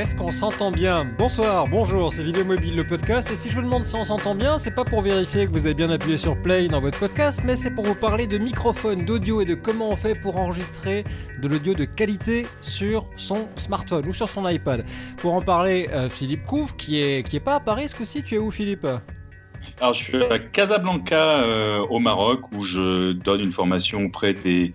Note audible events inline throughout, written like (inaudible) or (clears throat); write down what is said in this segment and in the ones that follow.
Est-ce qu'on s'entend bien Bonsoir, bonjour, c'est Vidéo Mobile le podcast. Et si je vous demande si on s'entend bien, c'est pas pour vérifier que vous avez bien appuyé sur play dans votre podcast, mais c'est pour vous parler de microphone, d'audio et de comment on fait pour enregistrer de l'audio de qualité sur son smartphone ou sur son iPad. Pour en parler, euh, Philippe Couve, qui est, qui est pas à Paris ce coup-ci, tu es où Philippe? Alors, je suis à Casablanca, euh, au Maroc, où je donne une formation auprès des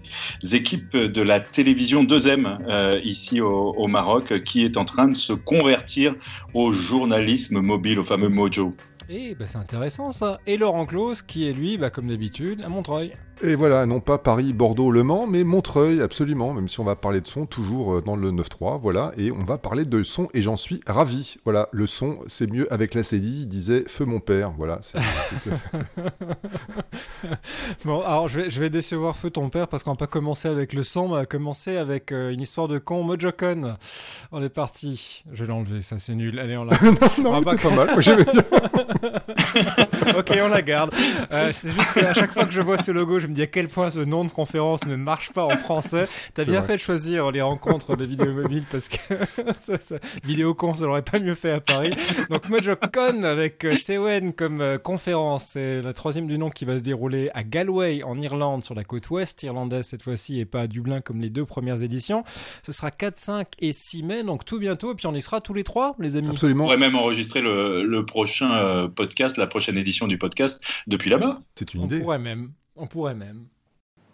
équipes de la télévision 2M, euh, ici au, Maroc, qui est en train de se convertir au journalisme mobile, au fameux Mojo. Eh ben c'est intéressant ça. Et Laurent Claus, qui est lui, bah, comme d'habitude, à Montreuil. Et voilà, non pas Paris, Bordeaux, Le Mans, mais Montreuil, absolument, même si on va parler de son, toujours euh, dans le 9-3, voilà, et on va parler de son, et j'en suis ravi. Voilà, le son, c'est mieux avec la CD, disait Feu mon père, voilà. (laughs) bon, alors je vais, je vais, décevoir Feu ton père, parce qu'on va pas commencer avec le son, on va commencer avec euh, une histoire de con, Mojocon. On est parti, je vais l'enlever, ça c'est nul, allez on la... (laughs) non, non, pas, pas mal, (laughs) moi j'aimais bien. ok, on la garde. Euh, c'est juste qu'à chaque fois que je vois ce logo, je me dis à quel point ce nom de conférence ne marche pas en français. T'as bien fait de choisir les rencontres de vidéo mobile parce que (laughs) ça, ça, Vidéocon, ça l'aurait pas mieux fait à Paris. Donc MojoCon avec euh, Sewen comme euh, conférence, c'est la troisième du nom qui va se dérouler à Galway en Irlande, sur la côte ouest irlandaise cette fois-ci et pas à Dublin comme les deux premières éditions. Ce sera 4, 5 et 6 mai, donc tout bientôt. Et puis on y sera tous les trois, les amis. Absolument. On pourrait même enregistrer le, le prochain podcast, la prochaine édition du podcast depuis là-bas. C'est une on idée. Pourrait même. On pourrait même.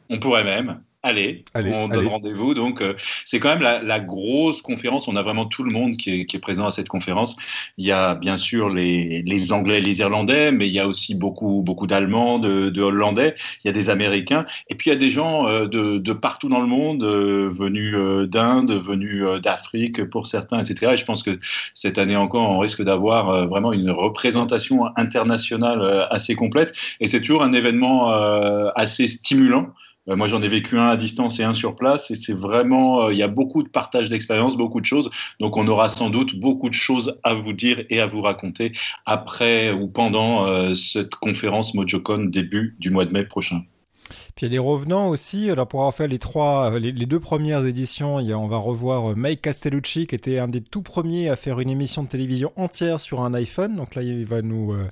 On pourrait même. Allez, on donne rendez-vous. Donc, euh, c'est quand même la, grosse conférence. On a vraiment tout le monde qui est, présent à cette conférence. Il y a bien sûr les, les Anglais, les Irlandais, mais il y a aussi beaucoup, beaucoup d'Allemands, de, Hollandais. Il y a des Américains. Et puis, il y a des gens euh, de, de, partout dans le monde, euh, venus d'Inde, venus d'Afrique pour certains, etc. Et je pense que cette année encore, on risque d'avoir vraiment une représentation internationale assez complète. Et c'est toujours un événement assez stimulant. Euh, moi, j'en ai vécu un à distance et un sur place, et c'est vraiment, euh, il y a beaucoup de partage d'expérience, beaucoup de choses. Donc, on aura sans doute beaucoup de choses à vous dire et à vous raconter après ou pendant euh, cette conférence MojoCon début du mois de mai prochain. Puis il y a des revenants aussi. Alors pour avoir fait les trois, les, deux premières éditions, on va revoir euh, Mike Castellucci qui était un des tout premiers à faire une émission de télévision entière sur un iPhone. Donc là, il va nous euh,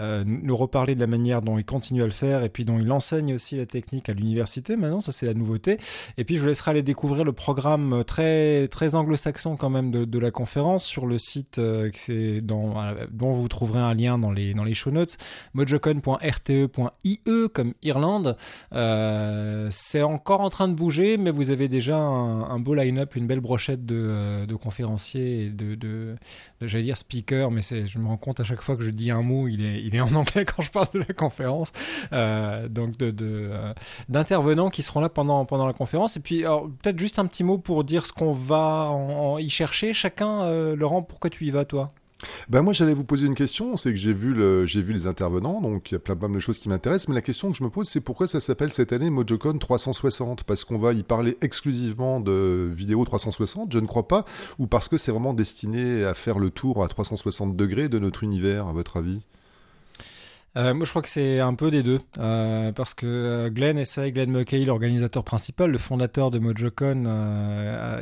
euh, nous reparler de la manière dont il continue à le faire et puis dont il enseigne aussi la technique à l'université. Maintenant, ça c'est la nouveauté. Et puis je vous laisserai aller découvrir le programme très très anglo-saxon quand même de, la conférence sur le site c'est dans, dont vous trouverez un lien dans les dans les show notes mojocon.rte.ie comme Irlande. Euh, c'est encore en train de bouger, mais vous avez déjà un, beau line-up, une belle brochette de, euh, conférenciers et de, de, j'allais dire speakers, mais je me rends compte à chaque fois que je dis un mot, il est, en anglais (laughs) quand je parle de la conférence. Euh, donc de, d'intervenants qui seront là pendant la conférence. Et puis peut-être juste un petit mot pour dire ce qu'on va y chercher. Chacun, Laurent, pourquoi tu y vas toi? Ben moi j'allais vous poser une question, c'est que j'ai vu, vu les intervenants, donc il y a plein, plein de choses qui m'intéressent, mais la question que je me pose c'est pourquoi ça s'appelle cette année MojoCon 360 Parce qu'on va y parler exclusivement de vidéo 360, je ne crois pas, ou parce que c'est vraiment destiné à faire le tour à 360 degrés de notre univers, à votre avis? Euh, moi, je crois que c'est un peu des deux, euh, parce que euh, Glenn essaye, Glenn Mulcahy, l'organisateur principal, le fondateur de MojoCon,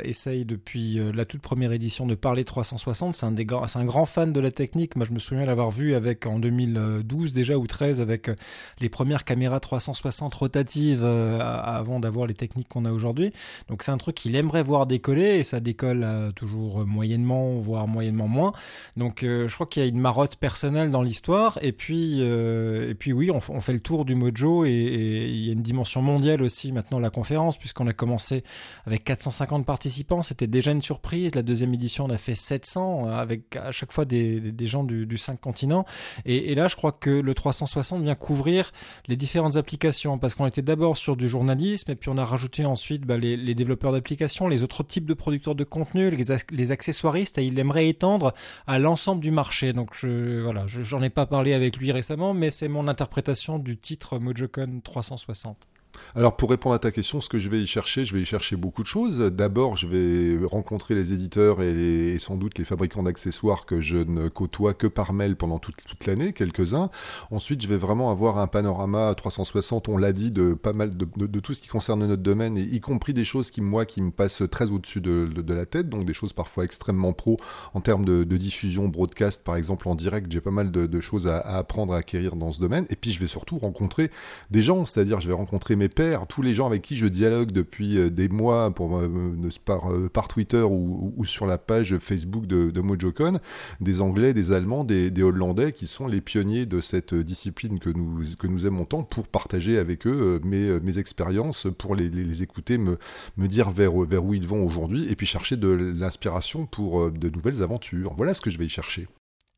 essaye depuis la toute première édition de parler 360. C'est un, des un grand fan de la technique. Moi, je me souviens l'avoir vu avec en 2012 déjà ou 13 avec les premières caméras 360 rotatives avant d'avoir les techniques qu'on a aujourd'hui. Donc, c'est un truc qu'il aimerait voir décoller et ça décolle toujours moyennement, voire moyennement moins. Donc, je crois qu'il y a une marotte personnelle dans l'histoire et puis euh, et puis oui, on, fait le tour du Mojo et, il y a une dimension mondiale aussi maintenant la conférence puisqu'on a commencé avec 450 participants, c'était déjà une surprise. La deuxième édition, on a fait 700 avec à chaque fois des, gens du, du 5 continents. Et, là, je crois que le 360 vient couvrir les différentes applications parce qu'on était d'abord sur du journalisme et puis on a rajouté ensuite bah, les, développeurs d'applications, les autres types de producteurs de contenu, les, accessoiristes et il aimerait étendre à l'ensemble du marché. Donc je, voilà, j'en ai pas parlé avec lui récemment mais c'est mon interprétation du titre MojoCon 360. Alors pour répondre à ta question, ce que je vais y chercher, je vais y chercher beaucoup de choses. D'abord, je vais rencontrer les éditeurs et, sans doute les fabricants d'accessoires que je ne côtoie que par mail pendant toute, l'année, quelques-uns. Ensuite, je vais vraiment avoir un panorama 360, on l'a dit, de pas mal de, tout ce qui concerne notre domaine, et y compris des choses qui, moi, qui me passent très au-dessus de, la tête, donc des choses parfois extrêmement pro en termes de, diffusion, broadcast, par exemple en direct. J'ai pas mal de, choses à, à apprendre, à acquérir dans ce domaine. Et puis, je vais surtout rencontrer des gens, c'est-à-dire je vais rencontrer mes pairs tous les gens avec qui je dialogue depuis euh, des mois euh, par, euh, par Twitter ou, sur la page Facebook de, MojoCon, des Anglais, des Allemands, des, Hollandais qui sont les pionniers de cette discipline que nous, aimons tant pour partager avec eux mes, expériences, pour les, écouter, me, dire vers où ils vont aujourd'hui et puis chercher de l'inspiration pour de nouvelles aventures. Voilà ce que je vais y chercher.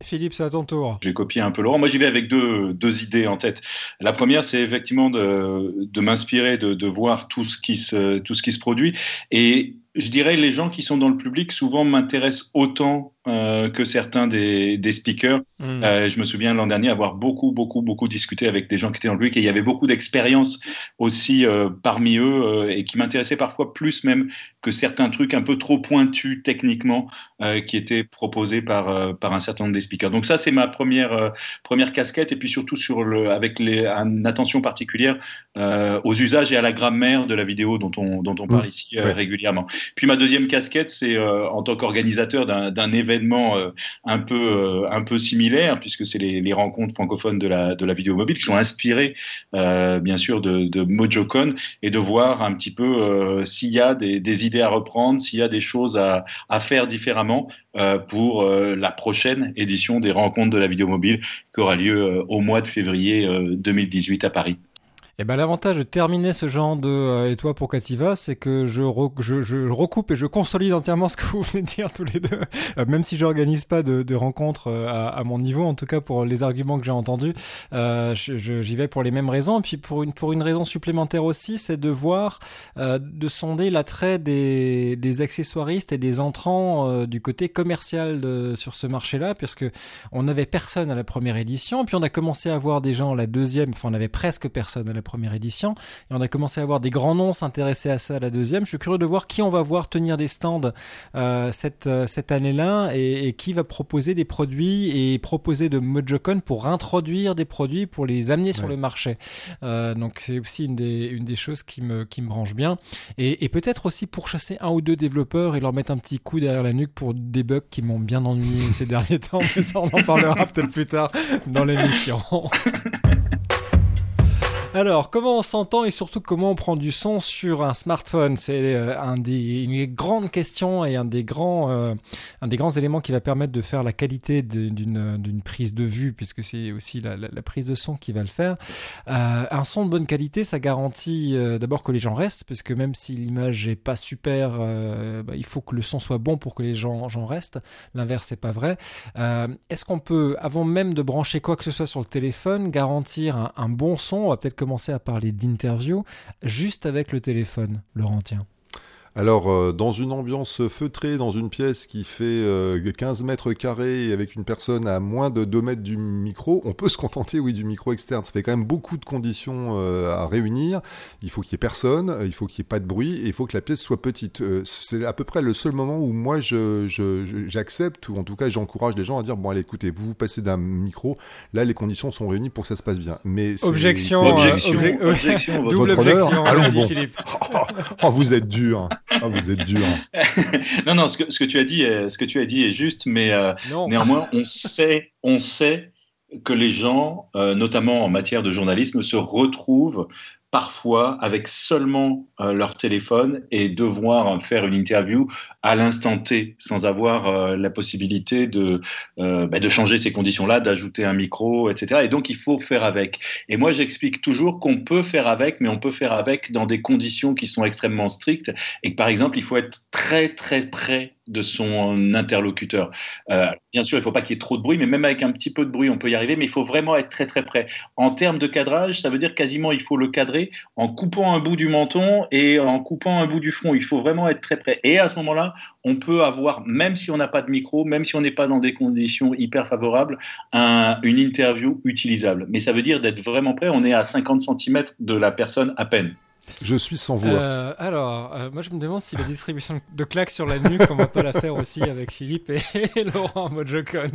Philippe, c'est à ton tour. J'ai copié un peu Laurent. Moi, j'y vais avec deux, deux, idées en tête. La première, c'est effectivement de, de m'inspirer, de, de, voir tout ce, qui se, tout ce qui se produit. Et je dirais les gens qui sont dans le public souvent m'intéressent autant euh, que certains des, des speakers. Hmm. Euh, je me souviens l'an dernier avoir beaucoup, beaucoup, beaucoup discuté avec des gens qui étaient dans le public et il y avait beaucoup d'expériences aussi euh, parmi eux et qui m'intéressaient parfois plus même que certains trucs un peu trop pointus techniquement qui étaient proposés par, par un certain nombre des speakers. Donc ça, c'est ma première, première casquette et puis surtout sur le, avec les, une attention particulière aux usages et à la grammaire de la vidéo dont on, dont on parle hmm. ici régulièrement. Puis ma deuxième casquette, c'est en tant qu'organisateur d'un événement euh, un peu euh, un peu similaire puisque c'est les, rencontres francophones de la de vidéo mobile qui sont inspirées euh, bien sûr de, de, MojoCon et de voir un petit peu s'il y a des, idées à reprendre, s'il y a des choses à, à faire différemment pour la prochaine édition des rencontres de la vidéo mobile qui aura lieu au mois de février 2018 à Paris. Eh ben l'avantage de terminer ce genre de euh, et toi pour Cativa, c'est que je, je, je, recoupe et je consolide entièrement (laughs) ce que vous venez de dire tous les deux. Euh, même si j'organise pas de, de rencontres euh, à, à, mon niveau, en tout cas pour les arguments que j'ai entendus, euh, j'y vais pour les mêmes raisons. Et puis pour une pour une raison supplémentaire aussi, c'est de voir, de sonder l'attrait des, des accessoiristes et des entrants du côté commercial de, sur ce marché-là, puisque on n'avait personne à la première édition, puis on a commencé à voir des gens à la deuxième, enfin on avait presque personne à la première édition. Et on a commencé à avoir des grands noms s'intéresser à ça à la deuxième. Je suis curieux de voir qui on va voir tenir des stands euh, cette, euh, cette année-là et, qui va proposer des produits et proposer de MojoCon pour introduire des produits, pour les amener sur le marché. Euh, donc c'est aussi une des, une des choses qui me, qui me branche bien. Et, et peut-être aussi pour chasser un ou deux développeurs et leur mettre un petit coup derrière la nuque pour des bugs qui m'ont bien ennuyé ces (laughs) derniers temps. Mais ça, on en parlera peut-être plus tard dans l'émission. (laughs) Alors, comment on s'entend et surtout comment on prend du son sur un smartphone? C'est euh, un des, une grandes questions et un des grands, euh, un des grands éléments qui va permettre de faire la qualité d'une prise de vue, puisque c'est aussi la, prise de son qui va le faire. Euh, un son de bonne qualité, ça garantit euh, d'abord que les gens restent, parce que même si l'image est pas super, bah, il faut que le son soit bon pour que les gens, gens restent. L'inverse, c'est pas vrai. Est-ce qu'on peut, avant même de brancher quoi que ce soit sur le téléphone, garantir un, bon son? On peut-être commencer à parler d'interview juste avec le téléphone, Laurentien. Alors, euh, dans une ambiance feutrée, dans une pièce qui fait 15 euh, mètres carrés et avec une personne à moins de 2 mètres du micro, on peut se contenter, oui, du micro externe. Ça fait quand même beaucoup de conditions euh, à réunir. Il faut qu'il y ait personne, il faut qu'il n'y ait pas de bruit et il faut que la pièce soit petite. c'est à peu près le seul moment où moi j'accepte, je, ou en tout cas j'encourage les gens à dire bon, allez, écoutez, vous vous passez d'un micro, là les conditions sont réunies pour que ça se passe bien. Mais objection, objection, (laughs) double objection. Allons, Philippe. (laughs) oh, vous êtes dur. Ah, vous êtes dur. (laughs) non, non, ce que, ce que, tu as dit, ce que tu as dit est juste, mais euh, néanmoins, on sait, on sait que les gens, euh, notamment en matière de journalisme, se retrouvent parfois avec seulement euh, leur téléphone et devoir faire une interview à l'instant T sans avoir euh, la possibilité de, euh, bah, de changer ces conditions-là, d'ajouter un micro, etc. Et donc il faut faire avec. Et moi j'explique toujours qu'on peut faire avec, mais on peut faire avec dans des conditions qui sont extrêmement strictes et que par exemple il faut être très très près de son interlocuteur. Euh, bien sûr, il ne faut pas qu'il y ait trop de bruit, mais même avec un petit peu de bruit, on peut y arriver, mais il faut vraiment être très très près. En termes de cadrage, ça veut dire quasiment il faut le cadrer en coupant un bout du menton et en coupant un bout du front. Il faut vraiment être très près. Et à ce moment-là, on peut avoir, même si on n'a pas de micro, même si on n'est pas dans des conditions hyper favorables, une interview utilisable. Mais ça veut dire d'être vraiment près. On est à 50 cm de la personne à peine. Je suis sans voix. Euh, alors, euh, moi je me demande si la distribution de claques sur la nuque, on va pas la faire aussi avec Philippe et, Laurent Mojocon.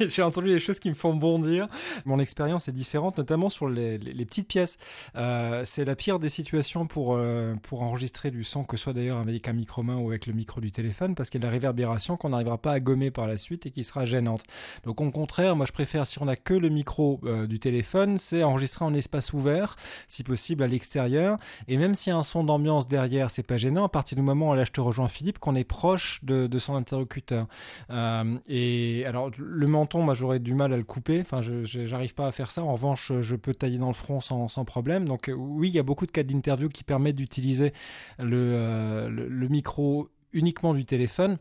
J'ai entendu des choses qui me font bondir. Mon expérience est différente, notamment sur les, petites pièces. Euh, c'est la pire des situations pour, pour enregistrer du son, que ce soit d'ailleurs avec un micro-main ou avec le micro du téléphone, parce qu'il y a de la réverbération qu'on n'arrivera pas à gommer par la suite et qui sera gênante. Donc au contraire, moi je préfère, si on a que le micro du téléphone, c'est enregistrer en espace ouvert, si possible à l'extérieur. Et même s'il y a un son d'ambiance derrière, c'est pas gênant à partir du moment, là je te rejoins Philippe, qu'on est proche de, son interlocuteur. Euh, et alors le menton, moi j'aurais du mal à le couper, enfin je j'arrive pas à faire ça. En revanche, je peux tailler dans le front sans, problème. Donc oui, il y a beaucoup de cas d'interview qui permettent d'utiliser le, euh, le micro uniquement du téléphone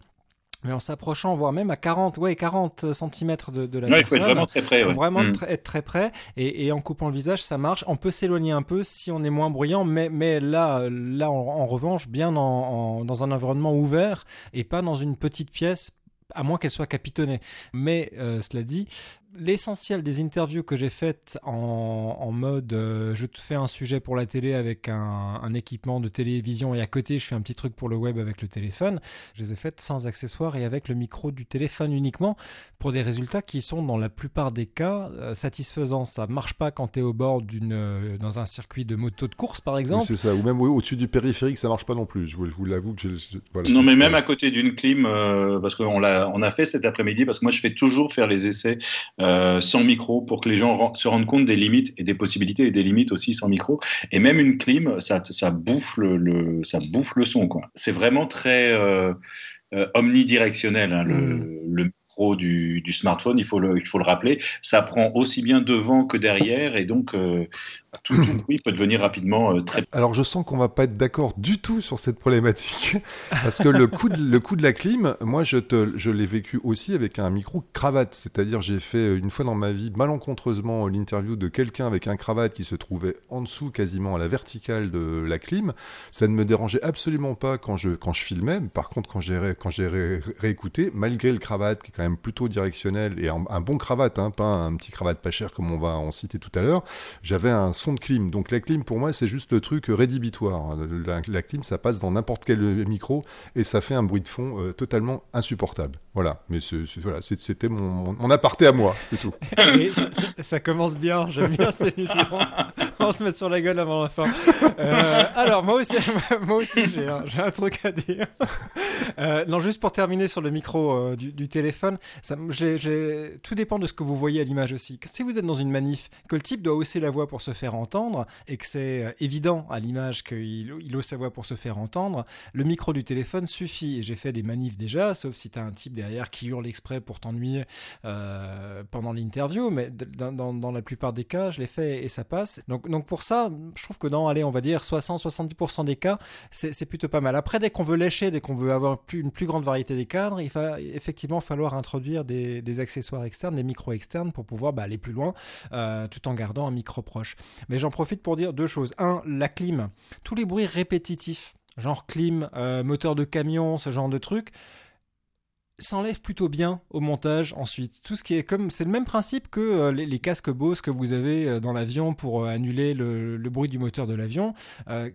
mais en s'approchant, voire même à 40, ouais, 40 cm de, de la personne. Il faut être vraiment très près. Il faut vraiment mm. être très près. Et, et, en coupant le visage, ça marche. On peut s'éloigner un peu si on est moins bruyant, mais, mais là, là en, revanche, bien en, dans un environnement ouvert et pas dans une petite pièce, à moins qu'elle soit capitonnée. Mais euh, cela dit, l'essentiel des interviews que j'ai faites en, mode euh, je te fais un sujet pour la télé avec un, équipement de télévision et à côté je fais un petit truc pour le web avec le téléphone, je les ai faites sans accessoires et avec le micro du téléphone uniquement pour des résultats qui sont dans la plupart des cas euh, satisfaisants. Ça marche pas quand tu es au bord d'une euh, dans un circuit de moto de course par exemple. c'est ça, ou même au-dessus du périphérique ça marche pas non plus. Je vous, l'avoue que Non mais même à côté d'une clim, parce qu'on l'a on a fait cet après-midi parce que moi je fais toujours faire les essais euh, sans micro pour que les gens se rendent compte des limites et des possibilités et des limites aussi sans micro. Et même une clim, ça, ça, bouffe, le, ça bouffe le son. C'est vraiment très euh, euh, omnidirectionnel, hein, le, mm. le, du, smartphone, il faut, le, il faut le rappeler. Ça prend aussi bien devant que derrière et donc euh, tout, bruit peut devenir rapidement euh, très. Alors je sens qu'on va pas être d'accord du tout sur cette problématique (laughs) parce que le coup de, le coup de la clim, moi je, te, je l'ai vécu aussi avec un micro cravate. C'est-à-dire j'ai fait une fois dans ma vie malencontreusement l'interview de quelqu'un avec un cravate qui se trouvait en dessous quasiment à la verticale de la clim. Ça ne me dérangeait absolument pas quand je, quand je filmais. Par contre quand j'ai, quand j'ai réécouté, malgré le cravate qui est quand même plutôt directionnel et un, bon cravate, hein, pas un petit cravate pas cher comme on va en citer tout à l'heure, j'avais un son de clim. Donc la clim, pour moi, c'est juste le truc rédhibitoire. La, clim, ça passe dans n'importe quel micro et ça fait un bruit de fond euh, totalement insupportable. Voilà, mais c'était mon, mon, aparté à moi, c'est tout. (laughs) ça, commence bien, j'aime bien cette émission. On se mettre sur la gueule avant la fin. Euh, alors, moi aussi, (laughs) moi aussi j'ai un, truc à dire. Euh, non, juste pour terminer sur le micro du, du téléphone, tout dépend de ce que vous voyez à l'image aussi. Si vous êtes dans une manif, que le type doit hausser la voix pour se faire entendre, et que c'est euh, évident à l'image qu'il il hausse sa voix pour se faire entendre, le micro du téléphone suffit. Et j'ai fait des manifs déjà, sauf si tu as un type derrière qui hurle exprès pour t'ennuyer euh, pendant l'interview, mais dans, la plupart des cas, je l'ai fait et ça passe. Donc, donc pour ça, je trouve que dans, allez, on va dire 60-70% des cas, c'est plutôt pas mal. Après, dès qu'on veut lécher, dès qu'on veut avoir une plus grande variété des cadres, il va effectivement falloir introduire des, accessoires externes, des micros externes pour pouvoir bah, aller plus loin euh, tout en gardant un micro proche. Mais j'en profite pour dire deux choses. Un, la clim. Tous les bruits répétitifs, genre clim, euh, moteur de camion, ce genre de trucs, s'enlève plutôt bien au montage ensuite. Tout ce qui est comme c'est le même principe que euh, les, casques Bose que vous avez euh, dans l'avion pour euh, annuler le, bruit du moteur de l'avion.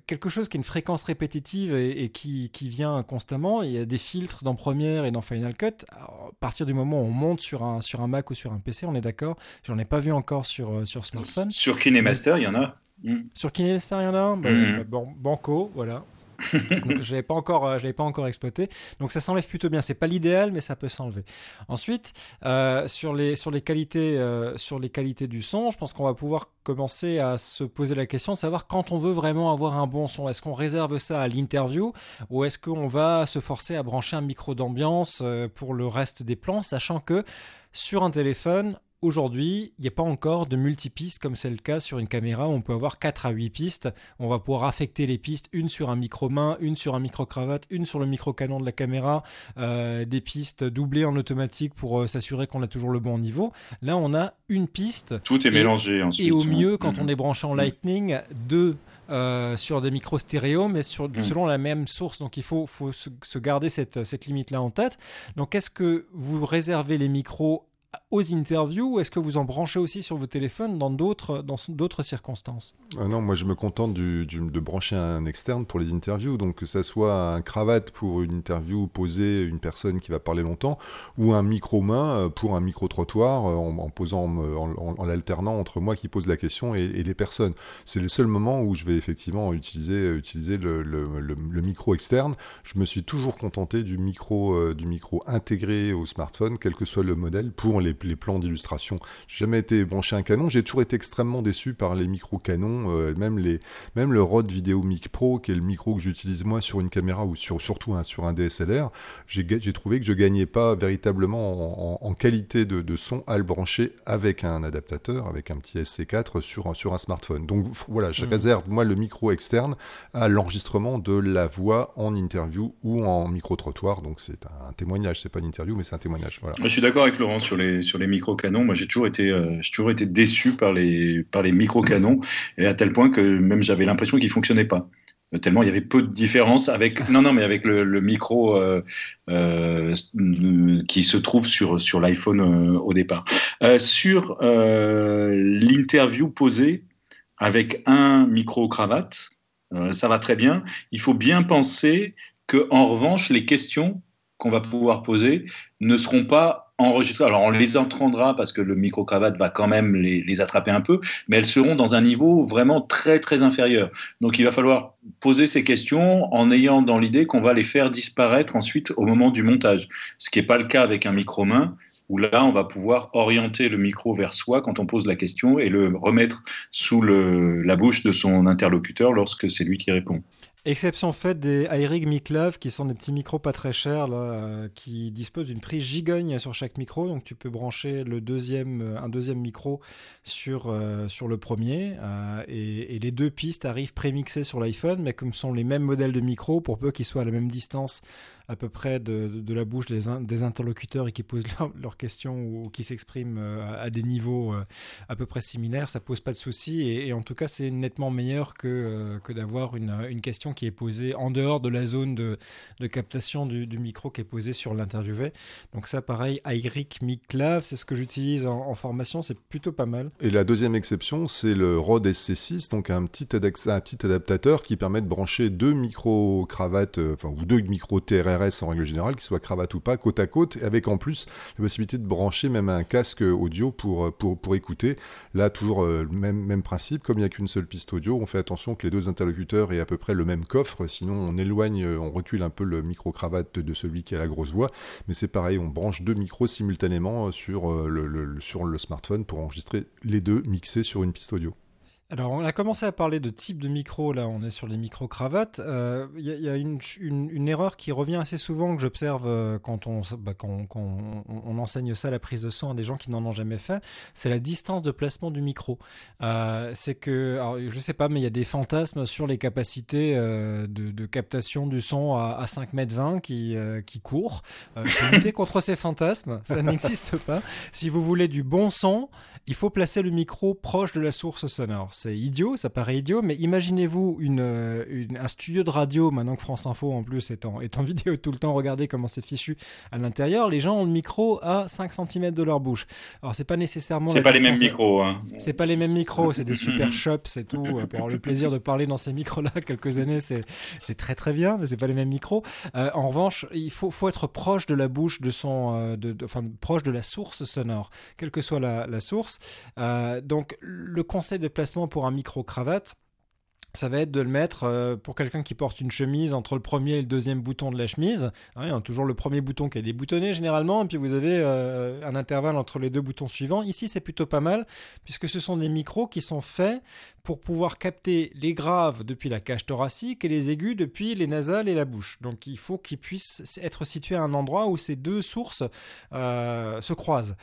quelque chose qui est une fréquence répétitive et, qui, vient constamment. Il y a des filtres dans Premiere et dans Final Cut. à partir du moment où on monte sur un, sur un Mac ou sur un PC, on est d'accord. J'en ai pas vu encore sur, sur smartphone. Sur KineMaster, il y en a. Mm. Sur KineMaster, il y en a un bah, mm. bah, bon, Banco, voilà. (laughs) je l'avais pas encore, euh, je pas encore exploité. Donc ça s'enlève plutôt bien. C'est pas l'idéal, mais ça peut s'enlever. Ensuite, euh, sur les sur les qualités euh, sur les qualités du son, je pense qu'on va pouvoir commencer à se poser la question de savoir quand on veut vraiment avoir un bon son. Est-ce qu'on réserve ça à l'interview ou est-ce qu'on va se forcer à brancher un micro d'ambiance pour le reste des plans, sachant que sur un téléphone, Aujourd'hui, il n'y a pas encore de multipistes comme c'est le cas sur une caméra où on peut avoir 4 à 8 pistes. On va pouvoir affecter les pistes, une sur un micro-main, une sur un micro-cravate, une sur le micro-canon de la caméra, euh, des pistes doublées en automatique pour euh, s'assurer qu'on a toujours le bon niveau. Là, on a une piste. Tout est mélangé ensuite. Et au mieux, quand on mhm. est branché en Lightning, deux euh, sur des micros stéréo, mais sur, mhm. selon la même source. Donc il faut, faut se, garder cette, cette limite-là en tête. Donc est-ce que vous réservez les micros aux interviews est-ce que vous en branchez aussi sur vos téléphones dans d'autres dans d'autres circonstances? Ah Non, moi je me contente du, de brancher un externe pour les interviews, donc que ça soit un cravate pour une interview posée une personne qui va parler longtemps ou un micro main euh, pour un micro trottoir euh, en, posant en, l'alternant entre moi qui pose la question et, les personnes. C'est le seul moment où je vais effectivement utiliser utiliser le, le, micro externe. Je me suis toujours contenté du micro euh, du micro intégré au smartphone, quel que soit le modèle, pour les, plans d'illustration. J'ai jamais été branché un canon. J'ai toujours été extrêmement déçu par les micros canons, euh, même, les, même le Rode Video Mic Pro, qui est le micro que j'utilise moi sur une caméra ou sur, surtout sur un DSLR. J'ai trouvé que je gagnais pas véritablement en, qualité de, son à le brancher avec un adaptateur, avec un petit SC4 sur, sur un smartphone. Donc voilà, je mmh. réserve moi le micro externe à l'enregistrement de la voix en interview ou en micro-trottoir. Donc c'est un, témoignage, c'est pas une interview, mais c'est un témoignage. Voilà. Je suis d'accord avec Laurent sur les, sur les micro-canons. Moi, j'ai toujours, été, euh, toujours été déçu par les, par les micro-canons, et à tel point que même j'avais l'impression qu'ils ne fonctionnaient pas euh, tellement il y avait peu de différence avec non non mais avec le, micro euh, qui se trouve sur sur l'iPhone au départ sur l'interview posée avec un micro cravate ça va très bien il faut bien penser que en revanche les questions qu'on va pouvoir poser ne seront pas Alors on les entendra parce que le micro-cravate va quand même les, attraper un peu, mais elles seront dans un niveau vraiment très très inférieur. Donc il va falloir poser ces questions en ayant dans l'idée qu'on va les faire disparaître ensuite au moment du montage, ce qui n'est pas le cas avec un micro-main où là, on va pouvoir orienter le micro vers soi quand on pose la question et le remettre sous la bouche de son interlocuteur lorsque c'est lui qui répond. Exception faite des iRig Miclav qui sont des petits micros pas très chers euh, qui disposent d'une prise gigogne sur chaque micro. Donc tu peux brancher euh, un deuxième micro sur, euh, sur le premier. Et, les deux pistes arrivent prémixées sur l'iPhone mais comme sont les mêmes modèles de micros pour peu qu'ils soient à la même distance à peu près de, la bouche des, interlocuteurs et qui posent leurs questions ou qui s'expriment à, des niveaux à peu près similaires ça pose pas de souci et, en tout cas c'est nettement meilleur que, que d'avoir une, question qui est posée en dehors de la zone de, captation du, micro qui est posé sur l'interviewé. Donc ça, pareil, Airic Miclav, c'est ce que j'utilise en, formation, c'est plutôt pas mal. Et la deuxième exception, c'est le Rode SC6, donc un petit, adaptateur qui permet de brancher deux micro-cravates, euh, enfin, ou deux en règle générale, qui soient cravates ou pas, côte à côte, avec en plus la possibilité de brancher même un casque audio pour, pour écouter. Là, toujours le euh, même, même principe, comme il n'y a qu'une seule piste audio, on fait attention que les deux interlocuteurs aient à peu près le même coffre, sinon on éloigne, on recule un peu le micro-cravate de celui qui a la grosse voix. Mais c'est pareil, on branche deux micros simultanément euh, euh, le, sur le smartphone pour enregistrer les deux mixés sur une piste audio. Alors, on a commencé à parler de type de micro, là, on est sur les micro-cravates. Il euh, y, a, une, erreur qui revient assez souvent, que j'observe euh, quand, on, bah, on, enseigne ça, la prise de son à des gens qui n'en ont jamais fait, c'est la distance de placement du micro. Euh, c'est que, alors, je sais pas, mais il y a des fantasmes sur les capacités de, captation du son à, 5 mètres 20 qui, qui courent. Il faut lutter (laughs) contre ces fantasmes, ça n'existe pas. Si vous voulez du bon son, il faut placer le micro proche de la source sonore c'est idiot, ça paraît idiot, mais imaginez-vous euh, une, un studio de radio, maintenant que France Info en plus est en, est en (laughs) vidéo tout le temps, regardez comment c'est fichu à l'intérieur, les gens ont le micro à 5 cm de leur bouche. Alors c'est pas nécessairement... C'est pas les mêmes micros. Hein. C'est pas les mêmes micros, c'est des (laughs) super shops, c'est tout. Pour avoir le plaisir de parler dans ces micros-là (laughs) quelques années, c'est très très bien, mais c'est pas les mêmes micros. Euh, en revanche, il faut, faut être proche de la bouche de son... Euh, de, enfin, proche de la source sonore, quelle que soit la, la source. donc le conseil de placement pour un micro-cravate, ça va être de le mettre euh, pour quelqu'un qui porte une chemise entre le premier et le deuxième bouton de la chemise. Hein, il y a toujours le premier bouton qui est déboutonné généralement, et puis vous avez euh, un intervalle entre les deux boutons suivants. Ici, c'est plutôt pas mal, puisque ce sont des micros qui sont faits pour pouvoir capter les graves depuis la cage thoracique et les aigus depuis les nasales et la bouche. Donc il faut qu'ils puissent être situés à un endroit où ces deux sources euh, se croisent.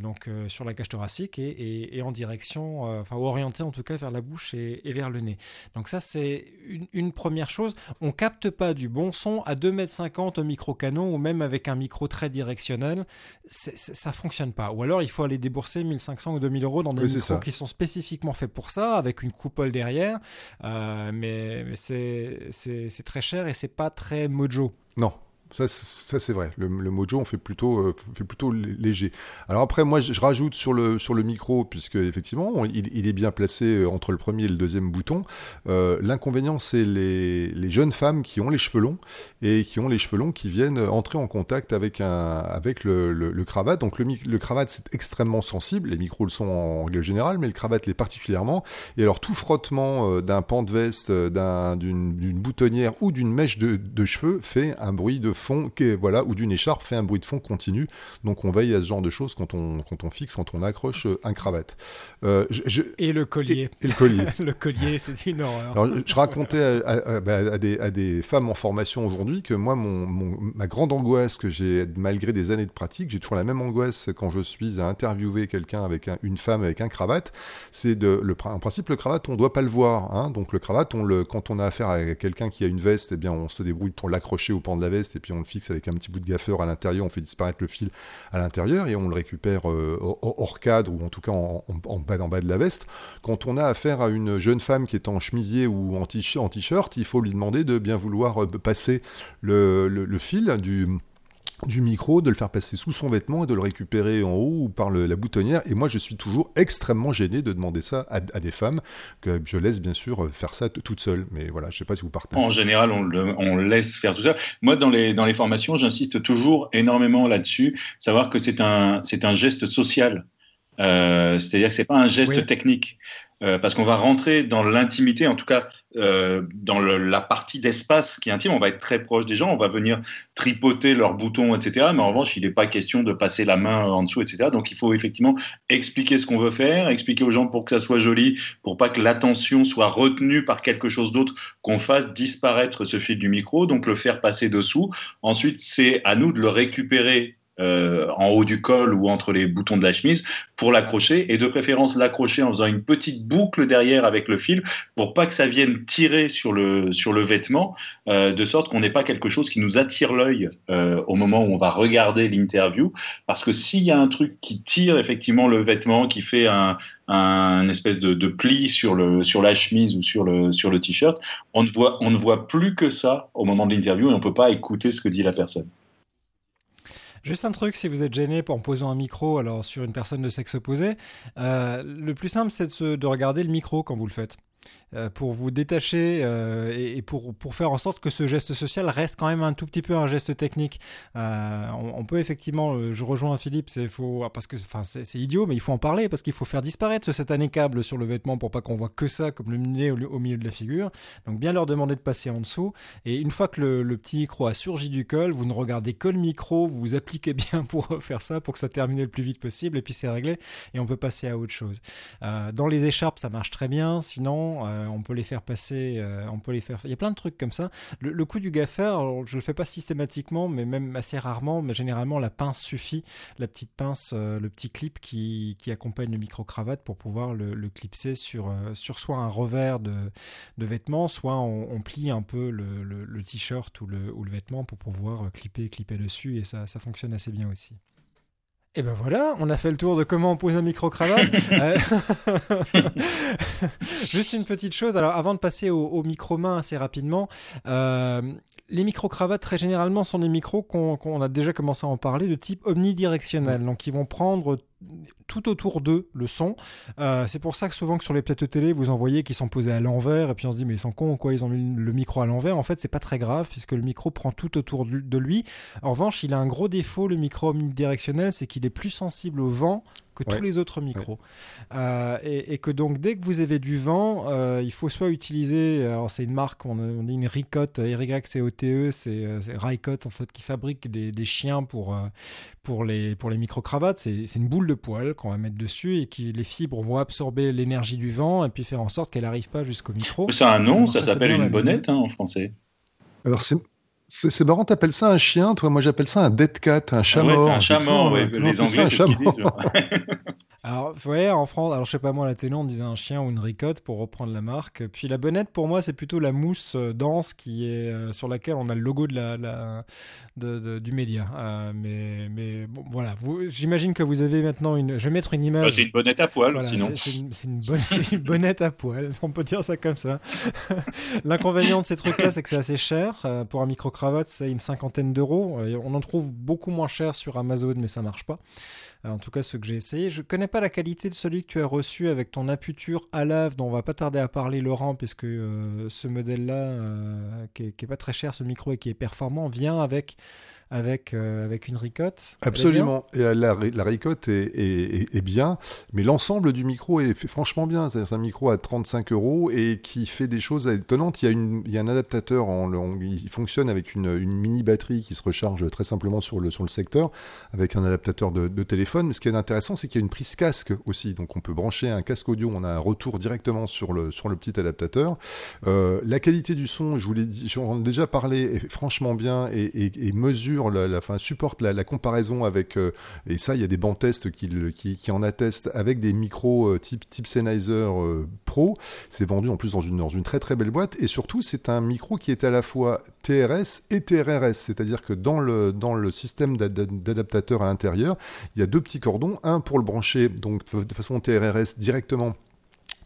donc sur la cage thoracique et, en direction, enfin orienté en tout cas vers la bouche et vers le nez. Donc ça, c'est une, première chose. On capte pas du bon son à 2,50 m au micro-canon ou même avec un micro très directionnel. ça fonctionne pas. Ou alors, il faut aller débourser 1500 ou 2000 euros dans des micros qui sont spécifiquement faits pour ça, avec une coupole derrière. Euh, mais, c'est très cher et c'est pas très mojo. Non, Ça, c'est vrai. Le, Mojo, on fait plutôt, euh, fait plutôt léger. Alors après, moi, je, rajoute sur le, sur le micro, puisque effectivement, il, est bien placé euh, entre le premier et le deuxième bouton. Euh, l'inconvénient, c'est les, les, jeunes femmes qui ont les cheveux longs et qui ont les cheveux longs qui viennent entrer en contact avec, un, avec le, le, cravate. Donc le, le cravate, c'est extrêmement sensible. Les micros le sont en règle générale, mais le cravate l'est particulièrement. Et alors tout frottement d'un pan de veste, d'une boutonnière ou d'une mèche de, de cheveux fait un bruit de fond, voilà, ou d'une écharpe fait un bruit de fond continu. Donc on veille à ce genre de choses quand on, quand on fixe, quand on accroche euh, un cravate. Euh, et le collier. Et, le collier. (laughs) le collier, c'est une horreur. Alors, je racontais bah, à, des, à, des, femmes en formation aujourd'hui que moi, mon, ma grande angoisse que j'ai, malgré des années de pratique, j'ai toujours la même angoisse quand je suis à interviewer quelqu'un avec une femme avec un cravate, c'est de, le, en principe, le cravate, on ne doit pas le voir. Hein. donc le cravate, on le, quand on a affaire à quelqu'un qui a une veste, eh bien, on se débrouille pour l'accrocher au pan de la veste et puis on le fixe avec un petit bout de gaffeur à l'intérieur, on fait disparaître le fil à l'intérieur et on le récupère euh, hors cadre ou en tout cas en, bas, en bas de la veste. Quand on a affaire à une jeune femme qui est en chemisier ou en t-shirt, il faut lui demander de bien vouloir euh, passer le fil du du micro, de le faire passer sous son vêtement et de le récupérer en haut ou par la boutonnière. Et moi, je suis toujours extrêmement gêné de demander ça à, des femmes, que je laisse bien sûr faire ça toute seule. Mais voilà, je ne sais pas si vous partez. En général, on, le, laisse faire tout ça. Moi, dans les, dans les formations, j'insiste toujours énormément là-dessus, savoir que c'est un, un geste social. Euh, c'est-à-dire que c'est pas un geste technique. Euh, parce qu'on va rentrer dans l'intimité, en tout cas euh, dans la partie d'espace qui est intime, on va être très proche des gens, on va venir tripoter leurs boutons, etc. Mais en revanche, il n'est pas question de passer la main en dessous, etc. Donc il faut effectivement expliquer ce qu'on veut faire, expliquer aux gens pour que ça soit joli, pour pas que l'attention soit retenue par quelque chose d'autre, qu'on fasse disparaître ce fil du micro, donc le faire passer dessous. Ensuite, c'est à nous de le récupérer euh, en haut du col ou entre les boutons de la chemise pour l'accrocher et de préférence l'accrocher en faisant une petite boucle derrière avec le fil pour pas que ça vienne tirer sur le, sur le vêtement euh, de sorte qu'on n'ait pas quelque chose qui nous attire l'œil euh, au moment où on va regarder l'interview parce que s'il y a un truc qui tire effectivement le vêtement qui fait un, espèce de, pli sur, le, sur la chemise ou sur le, sur le t-shirt, on ne, voit, on ne voit plus que ça au moment de l'interview et on ne peut pas écouter ce que dit la personne. Juste un truc, si vous êtes gêné en posant un micro alors sur une personne de sexe opposé, euh, le plus simple c'est de, de regarder le micro quand vous le faites. Euh, pour vous détacher euh, et, pour, pour, faire en sorte que ce geste social reste quand même un tout petit peu un geste technique. Euh, on, peut effectivement, je rejoins Philippe, c'est faux parce que enfin c'est idiot, mais il faut en parler parce qu'il faut faire disparaître ce satané câble sur le vêtement pour pas qu'on voit que ça comme le nez au, milieu de la figure. Donc bien leur demander de passer en dessous. Et une fois que le, petit micro a surgi du col, vous ne regardez que le micro, vous vous appliquez bien (laughs) pour faire ça, pour que ça termine le plus vite possible, et puis c'est réglé et on peut passer à autre chose. dans les écharpes, ça marche très bien. Sinon euh, on peut les faire passer, euh, on peut les faire. Il y a plein de trucs comme ça. Le, coup du gaffeur, je le fais pas systématiquement, mais même assez rarement. Mais généralement, la pince suffit, la petite pince, euh, le petit clip qui, accompagne le micro cravate pour pouvoir le, clipser sur sur soit un revers de, vêtements, soit on, plie un peu le, t-shirt ou le, vêtement pour pouvoir clipper clipper dessus et ça fonctionne assez bien aussi. Et ben voilà, on a fait le tour de comment on pose un micro-cravate. (laughs) Euh, (laughs) juste une petite chose, alors avant de passer au, micro-main assez rapidement, euh, les micro-cravates, très généralement, sont des micros qu'on a déjà commencé à en parler, de type omnidirectionnel. Donc, ils vont prendre tout autour d'eux le son. Euh, c'est pour ça que souvent que sur les plateaux télé, vous en voyez qui sont posés à l'envers, et puis on se dit mais ils sont cons quoi, ils ont mis le micro à l'envers. En fait, c'est pas très grave puisque le micro prend tout autour de lui. En revanche, il a un gros défaut, le micro omnidirectionnel, c'est qu'il est plus sensible au vent que tous les autres micros. Euh, et, que donc dès que vous avez du vent, euh, il faut soit utiliser, alors c'est une marque, on, dit une Ricote, R-Y-C-O-T-E, c'est Rycot en fait qui fabrique des, des chiens pour, pour les, pour les micro-cravates. C'est une boule de qu'on va mettre dessus et qui les fibres vont absorber l'énergie du vent et puis faire en sorte qu'elle n'arrive pas jusqu'au micro. C'est un nom, ça, s'appelle une bonnette hein, en français. Alors c'est c'est marrant, t'appelles ça un chien, toi? Moi, j'appelle ça un dead cat, un chat mort. un chat mort, les Anglais, c'est ce qu'ils disent. (laughs) Alors, vous voyez, en France, alors je sais pas moi, la télé, on disait un chien ou une ricotte pour reprendre la marque. Puis la bonnette, pour moi, c'est plutôt la mousse euh, dense qui est euh, sur laquelle on a le logo de la, la de, du média. Euh, mais, mais bon, voilà. J'imagine que vous avez maintenant une. Je vais mettre une image. c'est une bonnette à poil, sinon. C'est une, (laughs) une, bonnette à poil. On peut dire ça comme ça. (laughs) L'inconvénient de ces trucs-là, c'est que c'est assez cher pour un micro micro-cravate, c'est une cinquantaine d'euros. On en trouve beaucoup moins cher sur Amazon, mais ça marche pas. En tout cas, ce que j'ai essayé. Je connais pas la qualité de celui que tu as reçu avec ton aputure à lave, dont on va pas tarder à parler, Laurent, puisque ce modèle-là, qui, qui, est, pas très cher, ce micro, et qui est performant, vient avec avec, euh, avec une ricotte. Absolument. Et la, la ricotte est, est, est, bien, mais l'ensemble du micro est franchement bien. C'est un micro à 35 euros et qui fait des choses étonnantes. Il y a, une, il y a un adaptateur, en, il fonctionne avec une, une, mini batterie qui se recharge très simplement sur le, sur le secteur, avec un adaptateur de, de téléphone. Mais ce qui est intéressant, c'est qu'il y a une prise casque aussi. Donc on peut brancher un casque audio, on a un retour directement sur le, sur le petit adaptateur. Euh, la qualité du son, je vous l'ai dit, j'en ai déjà parlé, est franchement bien et, et, et mesure la, fin, supporte la, comparaison avec, euh, et ça, il y a des bancs tests qui, en attestent, avec des micros euh, type, type Sennheiser euh, Pro. C'est vendu en plus dans une, dans une très très belle boîte. Et surtout, c'est un micro qui est à la fois TRS et TRRS. C'est-à-dire que dans le, dans le système d'adaptateur à l'intérieur, il y a deux petits cordons. Un pour le brancher donc de façon TRRS directement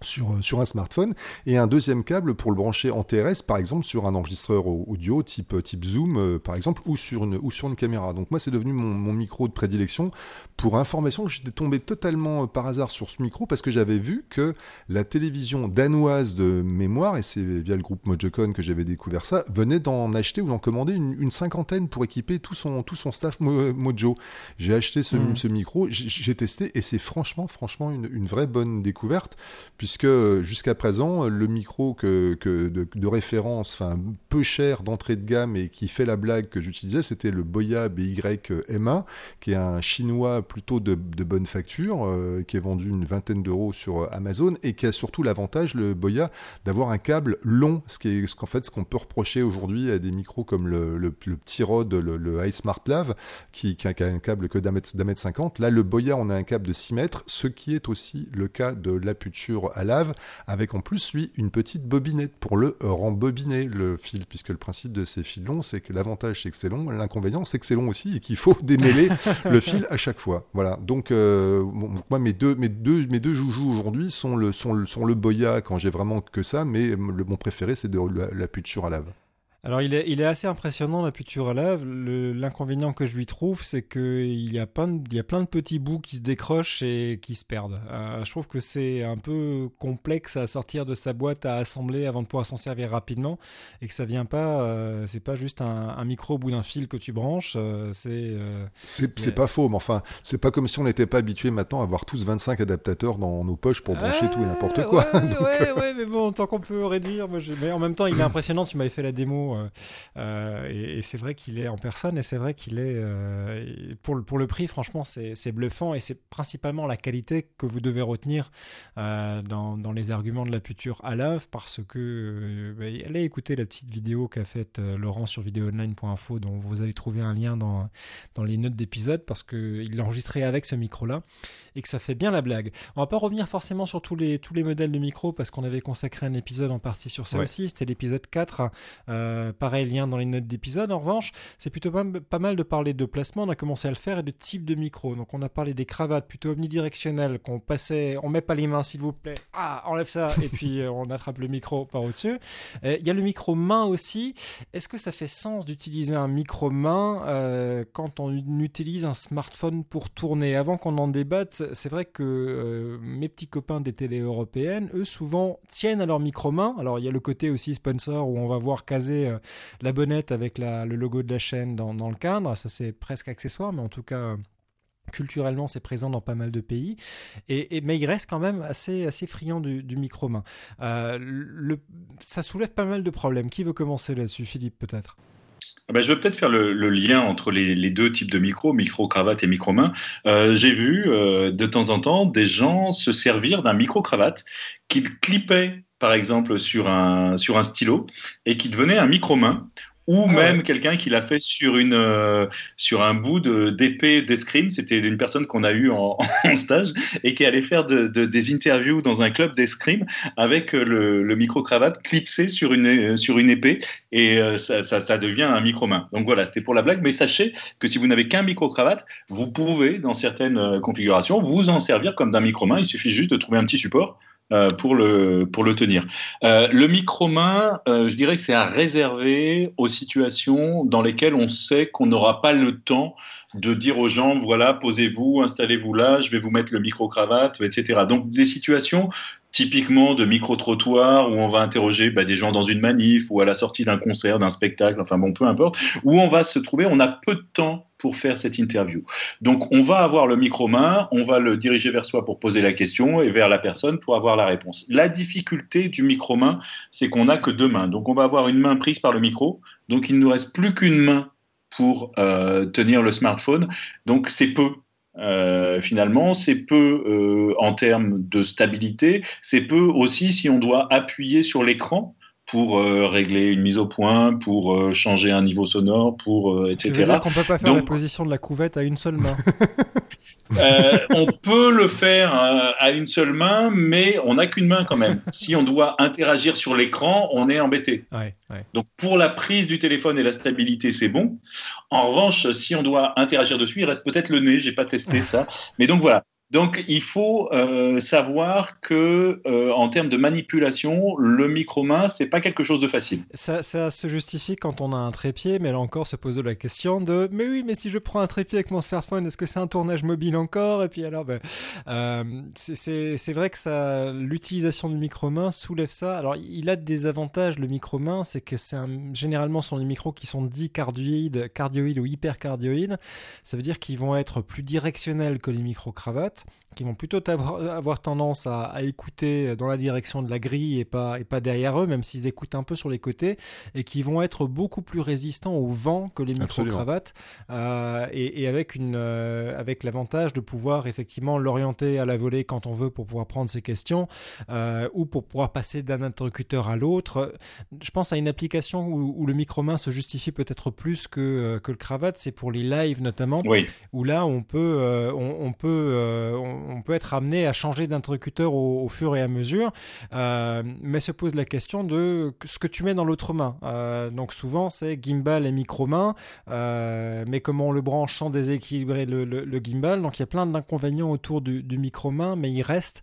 sur, euh, sur un smartphone. Et un deuxième câble pour le brancher en TRS par exemple sur un enregistreur audio type, type Zoom euh, par exemple ou sur une, ou sur une caméra. Donc moi c'est devenu mon, mon, micro de prédilection pour information j'étais tombé totalement euh, par hasard sur ce micro parce que j'avais vu que la télévision danoise de mémoire et c'est via le groupe Mojocon que j'avais découvert ça venait d'en acheter ou d'en commander une, une, cinquantaine pour équiper tout son, tout son staff Mojo. J'ai acheté ce, mmh. ce micro j'ai testé et c'est franchement franchement une, une vraie bonne découverte puisque puisque jusqu'à présent, le micro de, référence, enfin peu cher d'entrée de gamme et qui fait la blague que j'utilisais, c'était le Boya BY M1, qui est un chinois plutôt de, bonne facture, euh, qui est vendu une vingtaine d'euros sur Amazon et qui a surtout l'avantage, le Boya, d'avoir un câble long, ce qui est ce qu'en fait ce qu'on peut reprocher aujourd'hui à des micros comme le, petit Rode, le, le iSmart Lave, qui, qui, a, un câble que d'un mètre, mètre 50. Là, le Boya, on a un câble de 6 mètres, ce qui est aussi le cas de l'aputure à lave, avec en plus, lui, une petite bobinette pour le rembobiner, le fil, puisque le principe de ces fils longs, c'est que l'avantage, c'est que c'est long, l'inconvénient, c'est que c'est long aussi et qu'il faut (laughs) démêler le fil à chaque fois. Voilà. Donc, euh, moi, mes deux, mes deux, mes deux joujoux aujourd'hui sont le, sont, le, sont le Boya quand j'ai vraiment que ça, mais le, mon préféré, c'est de la, la puture à lave. Alors il est, il est assez impressionnant la puture à lave. L'inconvénient que je lui trouve, c'est qu'il y, a plein de, il y a plein de petits bouts qui se décrochent et qui se perdent. Euh, je trouve que c'est un peu complexe à sortir de sa boîte à assembler avant de pouvoir s'en servir rapidement et que ça vient pas, euh, c'est pas juste un, micro au bout d'un fil que tu branches. Euh, c'est c'est pas faux, mais enfin c'est pas comme si on n'était pas habitué maintenant à avoir tous 25 adaptateurs dans nos poches pour brancher tout et n'importe quoi. (laughs) Ouais, ouais, mais bon, tant qu'on peut réduire. Moi, mais en même temps, il est impressionnant. Tu m'avais fait la démo euh, euh, et, c'est vrai qu'il est en personne et c'est vrai qu'il est euh, pour, le, pour le prix franchement c'est bluffant et c'est principalement la qualité que vous devez retenir dans, dans, les arguments de la puture à l'œuvre parce que bah, allez écouter la petite vidéo qu'a faite Laurent sur videoonline.info dont vous allez trouver un lien dans, dans les notes d'épisode parce qu'il l'a enregistré avec ce micro là et que ça fait bien la blague. On va pas revenir forcément sur tous les, tous les modèles de micro parce qu'on avait consacré un épisode en partie sur ça aussi, c'était l'épisode 4. Euh, pareil, lien dans les notes d'épisode. En revanche, c'est plutôt pas, mal de parler de placement, on a commencé à le faire, et de type de micro. Donc on a parlé des cravates plutôt omnidirectionnelles qu'on passait, on met pas les mains s'il vous plaît, ah, enlève ça, et puis (laughs) euh, on attrape le micro par au-dessus. Euh, il y a le micro main aussi. Est-ce que ça fait sens d'utiliser un micro main quand on utilise un smartphone pour tourner? Avant qu'on en débatte, c'est vrai que euh, mes petits copains des télés européennes, eux, souvent tiennent à leur micro-main. Alors, il y a le côté aussi sponsor où on va voir caser euh, la bonnette avec le logo de la chaîne dans, le cadre. Ça, c'est presque accessoire, mais en tout cas culturellement c'est présent dans pas mal de pays et, mais il reste quand même assez assez friand du, micro main euh, ça soulève pas mal de problèmes qui veut commencer là-dessus Philippe peut-être? Ah ben, je vais peut-être faire le, lien entre les, deux types de micros, micro-cravate et micro-main. Euh, j'ai vu de temps en temps des gens se servir d'un micro-cravate qu'ils clippaient par exemple sur un, sur un stylo et qui devenait un micro-main ou ah même quelqu'un qui l'a fait sur une euh, sur un bout d'épée d'escrime. C'était une personne qu'on a eu (laughs) en, stage et qui allait faire de, des interviews dans un club d'escrime avec le, le micro cravate clipsé sur une sur une épée et euh, ça, ça, ça, devient un micro main. Donc voilà, c'était pour la blague. Mais sachez que si vous n'avez qu'un micro cravate, vous pouvez dans certaines euh, configurations vous en servir comme d'un micro main. Il suffit juste de trouver un petit support euh, pour, le, pour le tenir. Euh, le micro-main, euh, je dirais que c'est à réserver aux situations dans lesquelles on sait qu'on n'aura pas le temps de dire aux gens, voilà, posez-vous, installez-vous là, je vais vous mettre le micro-cravate, etc. Donc des situations typiquement de micro-trottoir où on va interroger bah, des gens dans une manif ou à la sortie d'un concert, d'un spectacle, enfin bon, peu importe, où on va se trouver, on a peu de temps pour faire cette interview. Donc on va avoir le micro-main, on va le diriger vers soi pour poser la question et vers la personne pour avoir la réponse. La difficulté du micro-main, c'est qu'on n'a que deux mains. Donc on va avoir une main prise par le micro, donc il ne nous reste plus qu'une main pour euh, tenir le smartphone. Donc c'est peu. Euh, finalement, c'est peu euh, en termes de stabilité, c'est peu aussi si on doit appuyer sur l'écran pour régler une mise au point, pour changer un niveau sonore, pour etc. Tu veux dire qu'on peut pas faire la position de la couvette à une seule main (laughs) Euh, on peut le faire euh, à une seule main, mais on n'a qu'une main quand même. Si on doit interagir sur l'écran, on est embêté. Donc pour la prise du téléphone et la stabilité, c'est bon. En revanche, si on doit interagir dessus, il reste peut-être le nez. J'ai pas testé ça, mais donc voilà. Donc, il faut euh, savoir que, euh, en termes de manipulation, le micro-main, c'est pas quelque chose de facile. Ça, se justifie quand on a un trépied, mais là encore, se pose la question de mais oui, mais si je prends un trépied avec mon smartphone, est-ce que c'est un tournage mobile encore? Et puis alors, ben, euh, c'est vrai que l'utilisation du micro-main soulève ça. Alors, il a des avantages, le micro-main, c'est que c'est généralement sont les micros qui sont dits cardioïdes, cardioïdes ou hypercardioïdes. Ça veut dire qu'ils vont être plus directionnels que les micro-cravates qui vont plutôt avoir, tendance à, écouter dans la direction de la grille et pas, et pas derrière eux, même s'ils écoutent un peu sur les côtés, et qui vont être beaucoup plus résistants au vent que les micro-cravates, euh, et, avec, une, euh, avec l'avantage de pouvoir effectivement l'orienter à la volée quand on veut pour pouvoir prendre ses questions, euh, ou pour pouvoir passer d'un interlocuteur à l'autre. Je pense à une application où, le micro-main se justifie peut-être plus que, que le cravate, c'est pour les lives notamment, où là on peut, on, peut on, peut être amené à changer d'interlocuteur au, fur et à mesure, euh, mais se pose la question de ce que tu mets dans l'autre main. Euh, donc souvent c'est gimbal et micro-main, euh, mais comment on le branche sans déséquilibrer le, gimbal. Donc il y a plein d'inconvénients autour du micro-main, mais il reste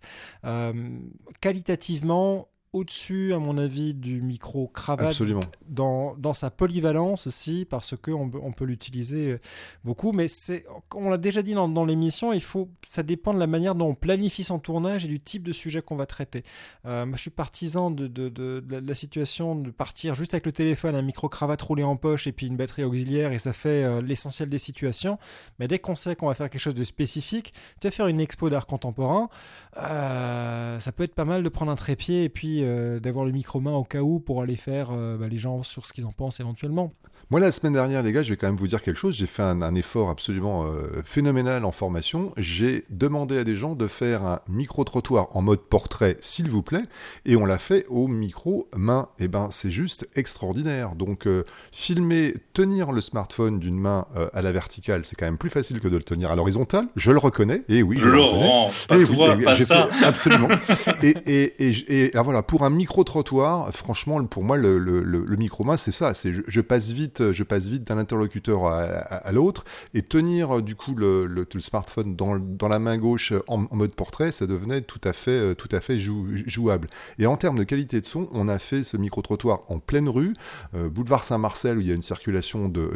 qualitativement au-dessus, à mon avis, du micro cravate dans, dans, sa polyvalence aussi, parce qu'on on peut l'utiliser beaucoup. Mais c'est, on l'a déjà dit dans, dans, l'émission, il faut, ça dépend de la manière dont on planifie son tournage et du type de sujet qu'on va traiter. Euh, moi, je suis partisan de, de, de, la situation de partir juste avec le téléphone, un micro cravate roulé en poche et puis une batterie auxiliaire, et ça fait euh, l'essentiel des situations. Mais dès qu'on sait qu'on va faire quelque chose de spécifique, tu vas faire une expo d'art contemporain, euh, ça peut être pas mal de prendre un trépied et puis euh, d'avoir le micro-main au cas où pour aller faire euh, bah, les gens sur ce qu'ils en pensent éventuellement. Moi, la semaine dernière, les gars, je vais quand même vous dire quelque chose. J'ai fait un, effort absolument euh, phénoménal en formation. J'ai demandé à des gens de faire un micro-trottoir en mode portrait, s'il vous plaît, et on l'a fait au micro-main. Et eh ben, c'est juste extraordinaire. Donc, filmer, tenir le smartphone d'une main à la verticale, c'est quand même plus facile que de le tenir à l'horizontale. Je le reconnais. Et oui, je Laurent, pas eh toi, pas ça. absolument. (laughs) et, et, et, et, voilà, pour un micro-trottoir, franchement, pour moi, le, micro-main, c'est ça. C'est je, passe vite, je passe vite d'un interlocuteur à, l'autre et tenir du coup le, smartphone dans, la main gauche en, mode portrait, ça devenait tout à fait, jouable. Et en termes de qualité de son, on a fait ce micro-trottoir en pleine rue, euh, boulevard Saint-Marcel où il y a une circulation de,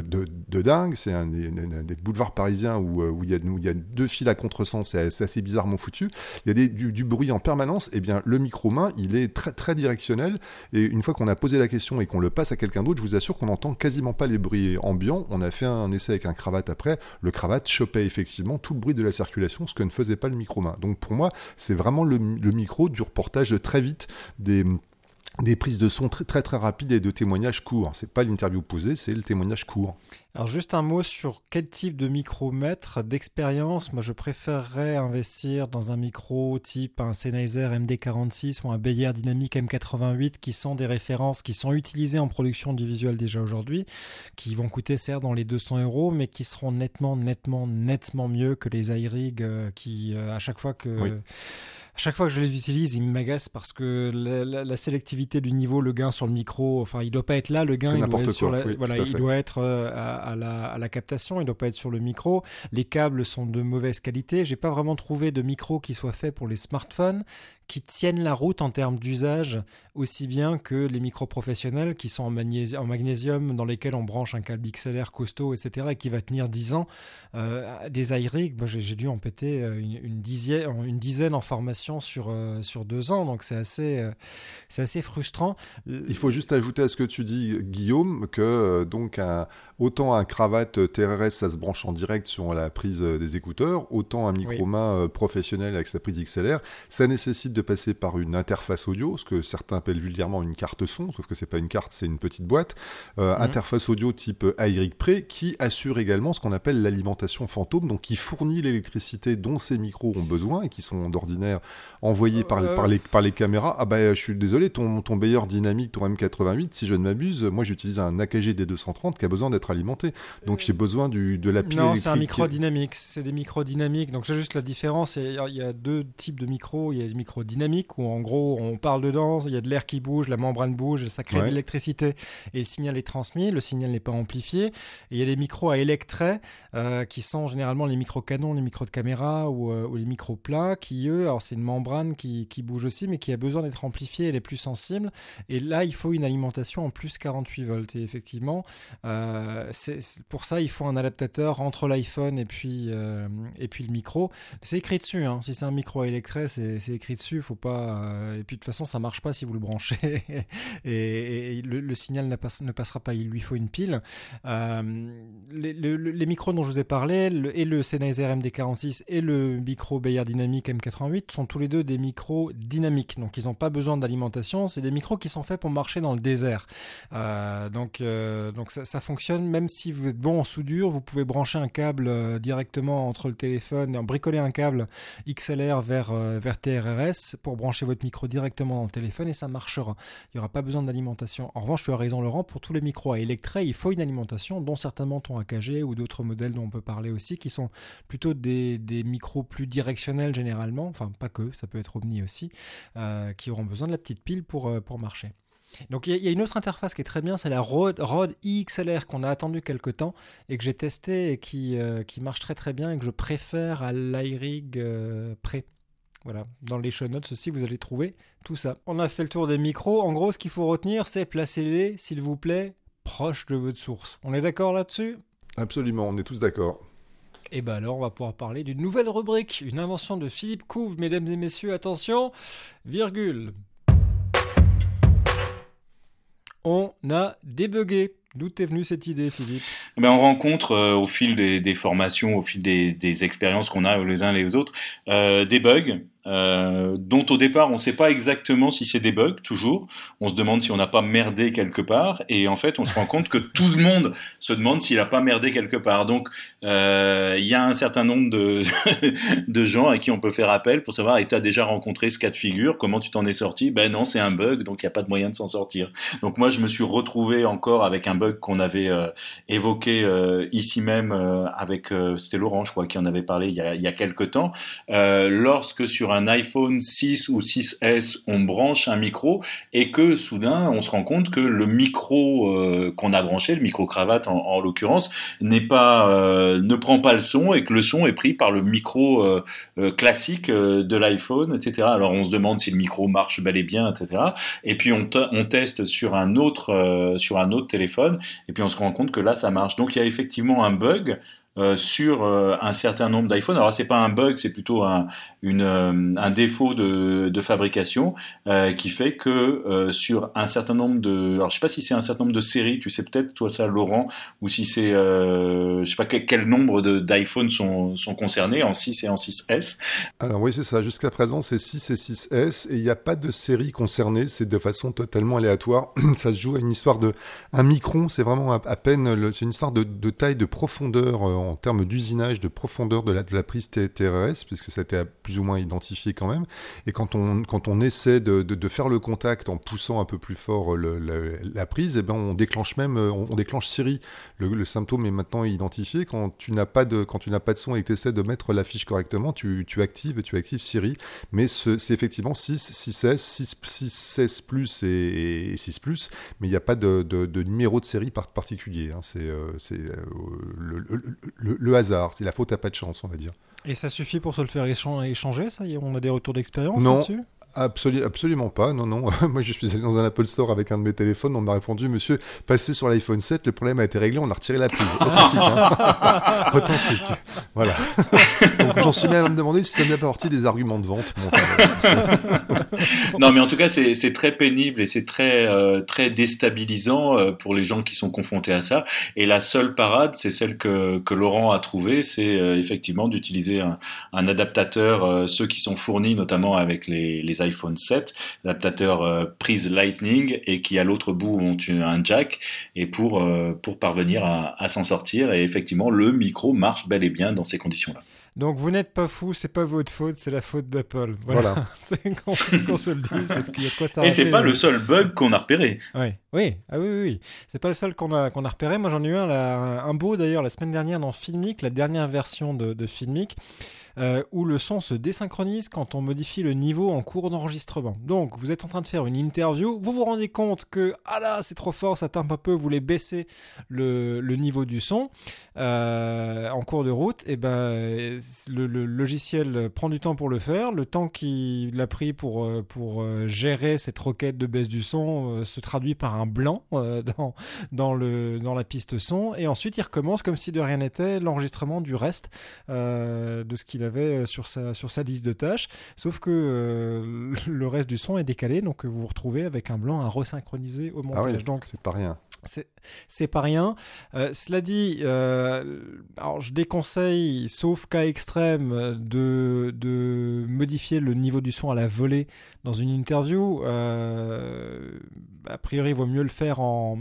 dingue. C'est un, des boulevards parisiens où, euh, il y a, deux fils à contresens. C'est assez bizarrement foutu. Il y a du bruit en permanence. Et eh bien, le micro-main, il est très, très directionnel. Et une fois qu'on a posé la question et qu'on le passe à quelqu'un d'autre, je vous assure qu'on n'entend quasiment pas les bruits ambiants. On a fait un essai avec un cravate après. Le cravate chopait effectivement tout le bruit de la circulation, ce que ne faisait pas le micro-main. Donc pour moi, c'est vraiment le micro du reportage très vite des des prises de son très très, très rapides et de témoignages courts. C'est pas l'interview posée, c'est le témoignage court. Alors juste un mot sur quel type de micromètre d'expérience. Moi je préférerais investir dans un micro type un Sennheiser MD46 ou un Beyer Dynamic M88 qui sont des références qui sont utilisées en production du visuel déjà aujourd'hui, qui vont coûter certes dans les 200 euros, mais qui seront nettement nettement nettement mieux que les iRig euh, qui euh, à chaque fois que chaque fois que je les utilise, ils m'agacent parce que la, sélectivité du niveau, le gain sur le micro, enfin, il doit pas être là, le gain, il doit être sur la, voilà, il doit être à, la, à, la, captation, il doit pas être sur le micro. Les câbles sont de mauvaise qualité. J'ai pas vraiment trouvé de micro qui soit fait pour les smartphones qui tiennent la route en termes d'usage aussi bien que les micros professionnels qui sont en, en, magnésium dans lesquels on branche un câble XLR costaud etc et qui va tenir 10 ans euh, des iRig j'ai dû en péter euh, une, dizaine, une dizaine en formation sur, euh, sur deux ans. Donc c'est assez, c'est assez frustrant. Il faut juste ajouter à ce que tu dis Guillaume que donc un, autant un cravate TRS ça se branche en direct sur la prise des écouteurs autant un micro-main professionnel avec sa prise XLR ça nécessite de passer par une interface audio, ce que certains appellent vulgairement une carte son, sauf que c'est pas une carte, c'est une petite boîte. Euh, mhm. Interface audio type AYRIC Pre qui assure également ce qu'on appelle l'alimentation fantôme, donc qui fournit l'électricité dont ces micros ont besoin et qui sont d'ordinaire envoyés par, euh, par, les, par les caméras. Ah bah je suis désolé, ton, ton Bayer dynamique, ton M88, si je ne m'abuse, moi j'utilise un AKG D230 qui a besoin d'être alimenté. Donc j'ai besoin du, de la pile Non, c'est un micro dynamique, c'est des micros dynamiques. Donc j'ai juste la différence, il y a deux types de micros, il y a des micros dynamique où en gros on parle dedans, il y a de l'air qui bouge, la membrane bouge, ça crée de l'électricité et le signal est transmis, le signal n'est pas amplifié. Et il y a des micros à électret euh, qui sont généralement les micros canons, les micros de caméra ou, euh, les micros plats qui eux, alors c'est une membrane qui, qui, bouge aussi mais qui a besoin d'être amplifiée, elle est plus sensible. Et là il faut une alimentation en plus 48 volts et effectivement euh, c'est, pour ça il faut un adaptateur entre l'iPhone et puis, et puis le micro. C'est écrit dessus, hein. si c'est un micro à électret c'est, c'est écrit dessus faut pas. Euh, et puis de toute façon, ça marche pas si vous le branchez (laughs) et, le, signal ne, passera pas. Il lui faut une pile. Euh, les, micros dont je vous ai parlé, et le Sennheiser MD46 et le micro Bayer Dynamic M88 sont tous les deux des micros dynamiques. Donc ils n'ont pas besoin d'alimentation. C'est des micros qui sont faits pour marcher dans le désert. Euh, donc donc ça, ça, fonctionne même si vous êtes bon en soudure. Vous pouvez brancher un câble directement entre le téléphone, bricoler un câble XLR vers, vers TRRS pour brancher votre micro directement dans le téléphone et ça marchera. Il n'y aura pas besoin d'alimentation. En revanche, tu as raison Laurent, pour tous les micros à électret, il faut une alimentation, dont certainement ton AKG ou d'autres modèles dont on peut parler aussi, qui sont plutôt des, micros plus directionnels généralement, enfin pas que, ça peut être Omni aussi, euh, qui auront besoin de la petite pile pour, euh, pour marcher. Donc il y, a une autre interface qui est très bien, c'est la Rode, Rode XLR qu'on a attendu quelques temps et que j'ai testé et qui, euh, qui marche très très bien et que je préfère à l'iRig Pre. Voilà, dans les show notes aussi, vous allez trouver tout ça. On a fait le tour des micros. En gros, ce qu'il faut retenir, c'est placez-les, s'il vous plaît, proche de votre source. On est d'accord là-dessus? Absolument, on est tous d'accord. Et bien alors, on va pouvoir parler d'une nouvelle rubrique, une invention de Philippe Couve, mesdames et messieurs, attention, virgule. On a débugué. D'où est venue cette idée, Philippe? Eh ben, On rencontre euh, au fil des, formations, au fil des, expériences qu'on a les uns les autres, euh, des bugs euh, dont au départ on ne sait pas exactement si c'est des bugs toujours. On se demande si on n'a pas merdé quelque part, et en fait on se rend compte que tout le monde se demande s'il n'a pas merdé quelque part. Donc euh, il y a un certain nombre de, (laughs) de gens à qui on peut faire appel pour savoir et tu as déjà rencontré ce cas de figure, comment tu t'en es sorti? Ben non, c'est un bug, donc il n'y a pas de moyen de s'en sortir. Donc moi je me suis retrouvé encore avec un bug qu'on avait euh, évoqué ici même avec c'était Laurent, je crois, qui en avait parlé il y a, il y a quelques temps, lorsque sur un iPhone 6 ou 6S, on branche un micro et que soudain, on se rend compte que le micro euh, qu'on a branché, le micro cravate en, l'occurrence, n'est pas, euh, ne prend pas le son et que le son est pris par le micro euh, classique de l'iPhone, etc. Alors on se demande si le micro marche bel et bien, etc. Et puis on, on teste sur un autre sur un autre téléphone et puis on se rend compte que là ça marche. Donc il y a effectivement un bug euh, sur euh, un certain nombre d'iPhone. Alors c'est pas un bug, c'est plutôt un, une, euh, un défaut de, de fabrication qui fait que sur un certain nombre de, alors je sais pas si c'est un certain nombre de séries, tu sais peut-être toi ça Laurent, ou si c'est, je sais pas quel, nombre d'iPhone sont, sont concernés en 6 et en 6S. Alors oui c'est ça, jusqu'à présent c'est 6 et 6S et il n'y a pas de série concernée, c'est de façon totalement aléatoire. (clears throat) ça se joue à une histoire de un micron, c'est vraiment à, peine, c'est une histoire de, de taille, de profondeur termes d'usinage, de profondeur de la, prise TRS, puisque ça a été plus ou moins identifié quand même. Et quand on, quand on essaie de, de, faire le contact en poussant un peu plus fort la prise, et eh ben on déclenche même, on, déclenche Siri. Le, symptôme est maintenant identifié. Quand tu n'as pas de, quand tu n'as pas de son et que tu essaies de mettre la fiche correctement, tu, tu actives, tu actives Siri. Mais c'est effectivement 6, 6, 16, 6, 6, 16 plus et, 6 plus, mais il n'y a pas de, de, numéro de série particulier. Hein. C'est euh, euh, le, le, hasard, c'est la faute à pas de chance, on va dire. Et ça suffit pour se le faire échanger, ça? On a des retours d'expérience là-dessus? Absolument pas, non, non. (laughs) Moi, je suis allé dans un Apple Store avec un de mes téléphones, on m'a répondu, monsieur, passez sur l'iPhone 7, le problème a été réglé, on a retiré la prise. Authentique, hein. (laughs) Authentique. Voilà. (laughs) Donc, j'en suis même à me demander si ça n'a pas partie des arguments de vente. non, mais en tout cas, c'est très pénible et c'est très, euh, très déstabilisant euh, pour les gens qui sont confrontés à ça. Et la seule parade, c'est celle que, que Laurent a trouvée, c'est euh, effectivement d'utiliser un, un, adaptateur, ceux qui sont fournis notamment avec les, les iPhone 7, l'adaptateur euh, prise Lightning et qui à l'autre bout ont un jack et pour, euh, pour parvenir à, s'en sortir. Et effectivement, le micro marche bel et bien dans ces conditions-là. Donc vous n'êtes pas fou, c'est pas votre faute, c'est la faute d'Apple. Voilà. (laughs) c'est qu'on se le dise parce qu'il y a de quoi ça. Et c'est pas le seul bug qu'on a repéré. Oui, oui, ah oui, oui, C'est pas le seul qu'on a qu'on a repéré. Moi j'en ai eu un, un beau d'ailleurs la semaine dernière dans Filmic, la dernière version de, de Filmic. Euh, où le son se désynchronise quand on modifie le niveau en cours d'enregistrement. Donc, vous êtes en train de faire une interview, vous vous rendez compte que, ah là, c'est trop fort, ça tape un peu, vous voulez baisser le, niveau du son euh, en cours de route, et eh ben le, logiciel prend du temps pour le faire. Le temps qu'il a pris pour, euh, pour gérer cette requête de baisse du son se traduit par un blanc dans, le, dans la piste son, et ensuite il recommence comme si de rien n'était l'enregistrement du reste de ce qu'il a avait euh, sur sa, sur sa liste de tâches, sauf que euh, le reste du son est décalé, donc vous vous retrouvez avec un blanc à resynchroniser au montage. Ah oui, donc c'est pas rien. C'est pas rien. Euh, cela dit, alors je déconseille, sauf cas extrême, de, de, modifier le niveau du son à la volée dans une interview a priori, il vaut mieux le faire en,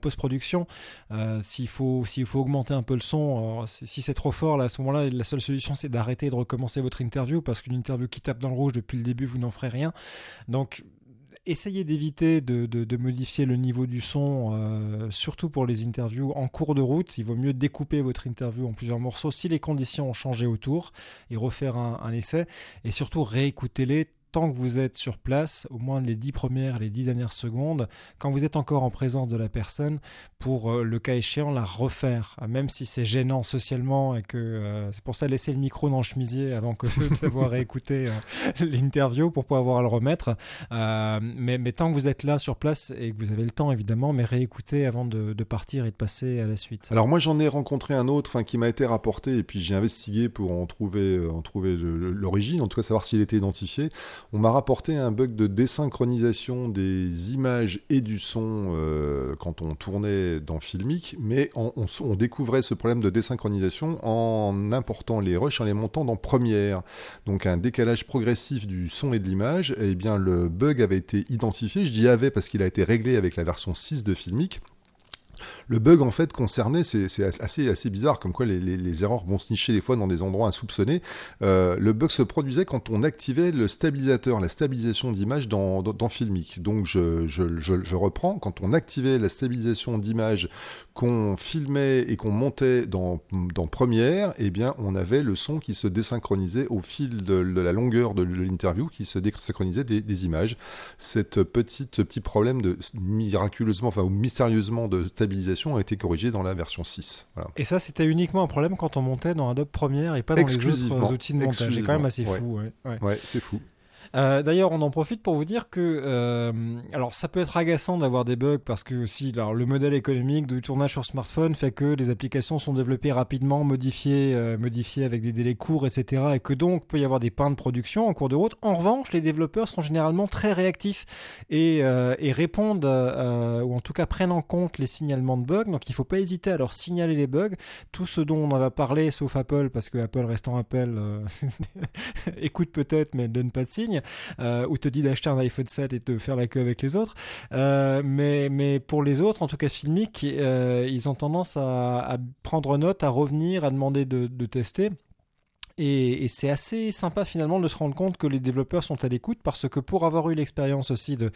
post-production. Euh, s'il faut, s'il faut augmenter un peu le son, si c'est trop fort, là, à ce moment-là, la seule solution, c'est d'arrêter et de recommencer votre interview, parce qu'une interview qui tape dans le rouge depuis le début, vous n'en ferez rien. Donc, essayez d'éviter de, modifier le niveau du son, euh, surtout pour les interviews en cours de route. Il vaut mieux découper votre interview en plusieurs morceaux si les conditions ont changé autour et refaire un, un essai. Et surtout réécoutez-les tant que vous êtes sur place, au moins les dix premières, les dix dernières secondes, quand vous êtes encore en présence de la personne, pour euh, le cas échéant la refaire, euh, même si c'est gênant socialement et que euh, c'est pour ça laisser le micro dans le chemisier avant que (laughs) d'avoir écouté l'interview pour pouvoir le remettre. mais, mais, tant que vous êtes là sur place et que vous avez le temps évidemment, mais réécoutez avant de, partir et de passer à la suite. Alors moi j'en ai rencontré un autre qui m'a été rapporté et puis j'ai investigué pour en trouver, en trouver l'origine, en tout cas savoir s'il était identifié on m'a rapporté un bug de désynchronisation des images et du son euh, quand on tournait dans Filmic, mais on, découvrait ce problème de désynchronisation en important les rushs, en les montant dans Premiere. Donc un décalage progressif du son et de l'image, eh bien le bug avait été identifié, je dis avait parce qu'il a été réglé avec la version 6 de Filmic, le bug, en fait, concernait, c'est assez, bizarre, comme quoi les, erreurs vont se nicher des fois dans des endroits insoupçonnés. Euh, le bug se produisait quand on activait le stabilisateur, la stabilisation d'image dans, dans, Filmic. Donc, je, je, reprends, quand on activait la stabilisation d'image qu'on filmait et qu'on montait dans, dans Premiere, eh bien, on avait le son qui se désynchronisait au fil de, la longueur de l'interview, qui se désynchronisait des, images. Cette petite, ce petit problème de miraculeusement, enfin, ou mystérieusement de stabilisation a été corrigée dans la version 6. Et ça, c'était uniquement un problème quand on montait dans Adobe Premiere et pas dans les autres outils de montage. C'est quand même assez fou. ouais c'est fou. Euh, d'ailleurs, on en profite pour vous dire que, euh, alors, ça peut être agaçant d'avoir des bugs parce que aussi, le modèle économique du tournage sur smartphone fait que les applications sont développées rapidement, modifiées, euh, modifiées avec des délais courts, etc., et que donc peut y avoir des pains de production en cours de route. En revanche, les développeurs sont généralement très réactifs et, répondent, ou en tout cas prennent en compte les signalements de bugs. Donc, il ne faut pas hésiter à leur signaler les bugs. Tout ce dont on va parler, sauf Apple, parce que Apple restant Apple, (laughs) écoute peut-être, mais donne pas de signe. Ligne ou te dit d'acheter un iPhone 7 et de faire la queue avec les autres. mais, mais pour les autres, en tout cas filmiques, ils ont tendance à, prendre note, à revenir, à demander de tester. Et, c'est assez sympa finalement de se rendre compte que les développeurs sont à l'écoute parce que pour avoir eu l'expérience aussi de,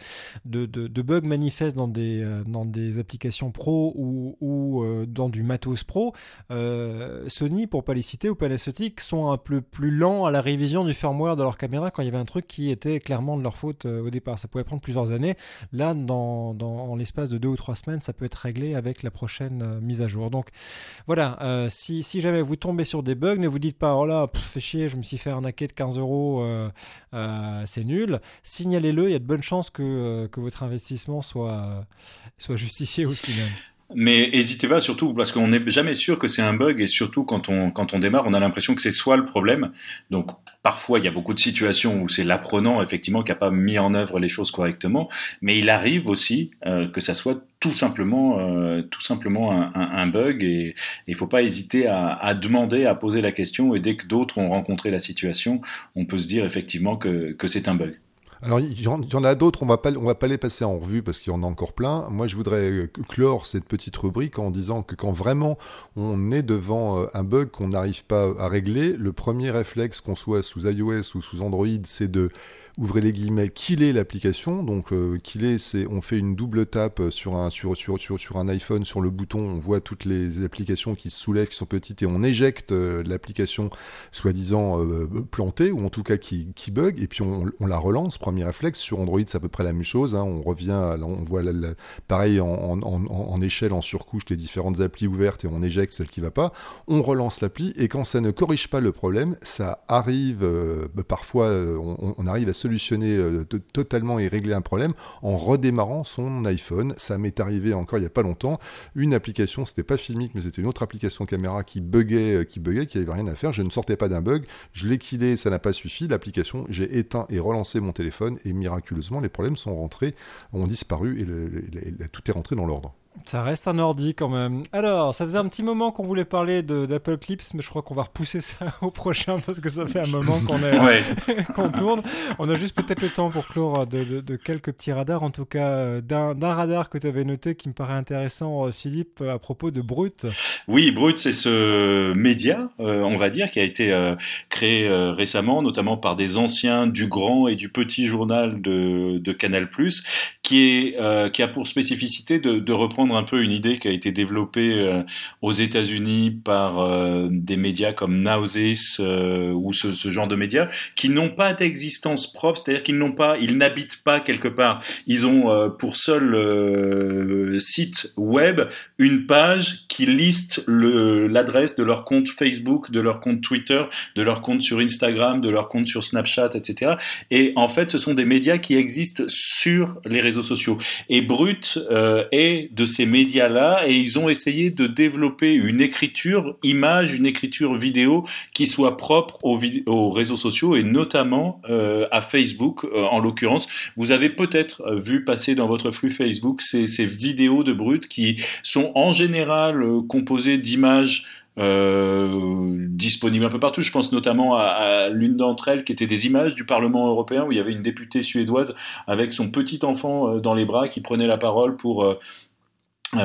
de, de, bugs manifestes dans des, euh, dans des applications pro ou, ou euh, dans du matos pro, euh, Sony, pour pas les citer, ou Panasonic sont un peu plus lents à la révision du firmware de leur caméra quand il y avait un truc qui était clairement de leur faute au départ. Ça pouvait prendre plusieurs années. Là, dans, dans l'espace de deux ou trois semaines, ça peut être réglé avec la prochaine mise à jour. Donc voilà, si, si jamais vous tombez sur des bugs, ne vous dites pas, oh là, fait chier, je me suis fait arnaquer de 15 euros, euh, euh, c'est nul. Signalez-le, il y a de bonnes chances que, euh, votre investissement soit, soit justifié au final. Mais n'hésitez pas, surtout parce qu'on n'est jamais sûr que c'est un bug et surtout quand on, quand on démarre, on a l'impression que c'est soit le problème. Donc parfois, il y a beaucoup de situations où c'est l'apprenant effectivement qui n'a pas mis en œuvre les choses correctement, mais il arrive aussi euh, que ça soit tout simplement, euh, tout simplement un, un, bug et il faut pas hésiter à, à, demander, à poser la question et dès que d'autres ont rencontré la situation, on peut se dire effectivement que, que c'est un bug. Alors, il y, en a d'autres, on va pas, on va pas les passer en revue parce qu'il y en a encore plein. Moi, je voudrais euh, clore cette petite rubrique en disant que quand vraiment on est devant euh, un bug qu'on n'arrive pas à régler, le premier réflexe, qu'on soit sous iOS ou sous Android, c'est de ouvrez les guillemets, killer l'application. Donc euh, killer, c'est on fait une double tape sur un, sur, sur, sur, un iPhone, sur le bouton, on voit toutes les applications qui se soulèvent, qui sont petites, et on éjecte euh, l'application soi-disant euh, plantée, ou en tout cas qui, bug, et puis on, la relance, premier réflexe. Sur Android, c'est à peu près la même chose. Hein. on revient, on voit pareil en, échelle, en surcouche, les différentes applis ouvertes, et on éjecte celle qui va pas. On relance l'appli, et quand ça ne corrige pas le problème, ça arrive, bah, parfois on, on arrive à solutionner euh, totalement et régler un problème en redémarrant son iPhone. Ça m'est arrivé encore il n'y a pas longtemps. Une application, c'était pas filmique, mais c'était une autre application caméra qui buguait, euh, qui buguait, qui avait rien à faire. Je ne sortais pas d'un bug. Je l'ai killé, ça n'a pas suffi. L'application, j'ai éteint et relancé mon téléphone et miraculeusement, les problèmes sont rentrés, ont disparu et tout est rentré dans l'ordre. Ça reste un ordi quand même. Alors, ça faisait un petit moment qu'on voulait parler d'Apple Clips, mais je crois qu'on va repousser (laughs) ça au prochain parce que ça fait un moment qu'on (laughs) qu'on tourne. On a juste peut-être le temps pour clore de, de, quelques petits radars, en tout cas euh, d'un radar que tu avais noté qui me paraît intéressant, euh, Philippe, à propos de Brut. Oui, Brut, c'est ce média, euh, on va dire, qui a été créé récemment, notamment par des anciens du grand et du petit journal de, de Canal+, qui, est, qui a pour spécificité de, de reprendre un peu une idée qui a été développée euh, aux États-Unis par euh, des médias comme Nowsis euh, ou ce, ce, genre de médias qui n'ont pas d'existence propre, c'est-à-dire qu'ils n'ont pas, ils n'habitent pas quelque part. Ils ont pour seul site web une page qui liste l'adresse de leur compte Facebook, de leur compte Twitter, de leur compte sur Instagram, de leur compte sur Snapchat, etc. Et en fait, ce sont des médias qui existent sur les réseaux sociaux. Et Brut est de ces médias-là et ils ont essayé de développer une écriture image, une écriture vidéo qui soit propre aux, aux réseaux sociaux et notamment euh, à Facebook euh, en l'occurrence. Vous avez peut-être vu passer dans votre flux Facebook ces, vidéos de brut qui sont en général euh, composées d'images euh, disponibles un peu partout. Je pense notamment à, l'une d'entre elles qui était des images du Parlement européen où il y avait une députée suédoise avec son petit enfant dans les bras qui prenait la parole pour euh,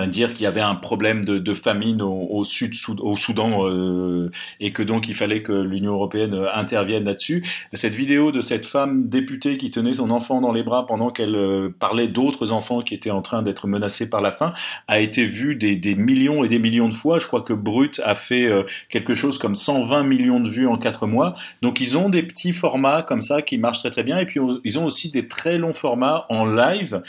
dire qu'il y avait un problème de, de famine au, au, sud au Soudan euh, et que donc il fallait que l'Union européenne intervienne là-dessus. Cette vidéo de cette femme députée qui tenait son enfant dans les bras pendant qu'elle euh, parlait d'autres enfants qui étaient en train d'être menacés par la faim a été vue des, des, millions et des millions de fois. Je crois que Brut a fait euh, quelque chose comme 120 millions de vues en quatre mois. Donc ils ont des petits formats comme ça qui marchent très très bien et puis ils ont aussi des très longs formats en live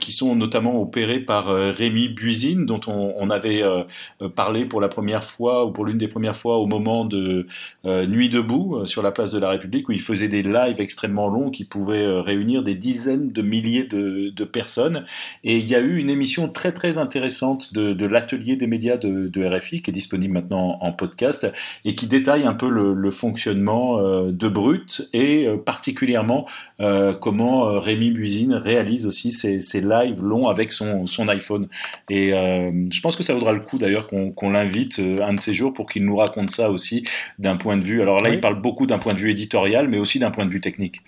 qui sont notamment opérés par Rémi Buisine, dont on, avait euh, euh, parlé pour la première fois, ou pour l'une des premières fois, au moment de euh, Nuit debout, sur la place de la République, où il faisait des lives extrêmement longs qui pouvaient réunir des dizaines de milliers de, personnes. Et il y a eu une émission très très intéressante de, l'atelier des médias de, RFI, qui est disponible maintenant en podcast, et qui détaille un peu le, fonctionnement de Brut, et particulièrement comment Rémi Buisine réalise aussi ses, lives longs avec son iPhone. Et euh, je pense que ça vaudra le coup d'ailleurs qu'on l'invite euh, un de ces jours pour qu'il nous raconte ça aussi d'un point de vue. Alors là, il parle beaucoup d'un point de vue éditorial, mais aussi d'un point de vue technique.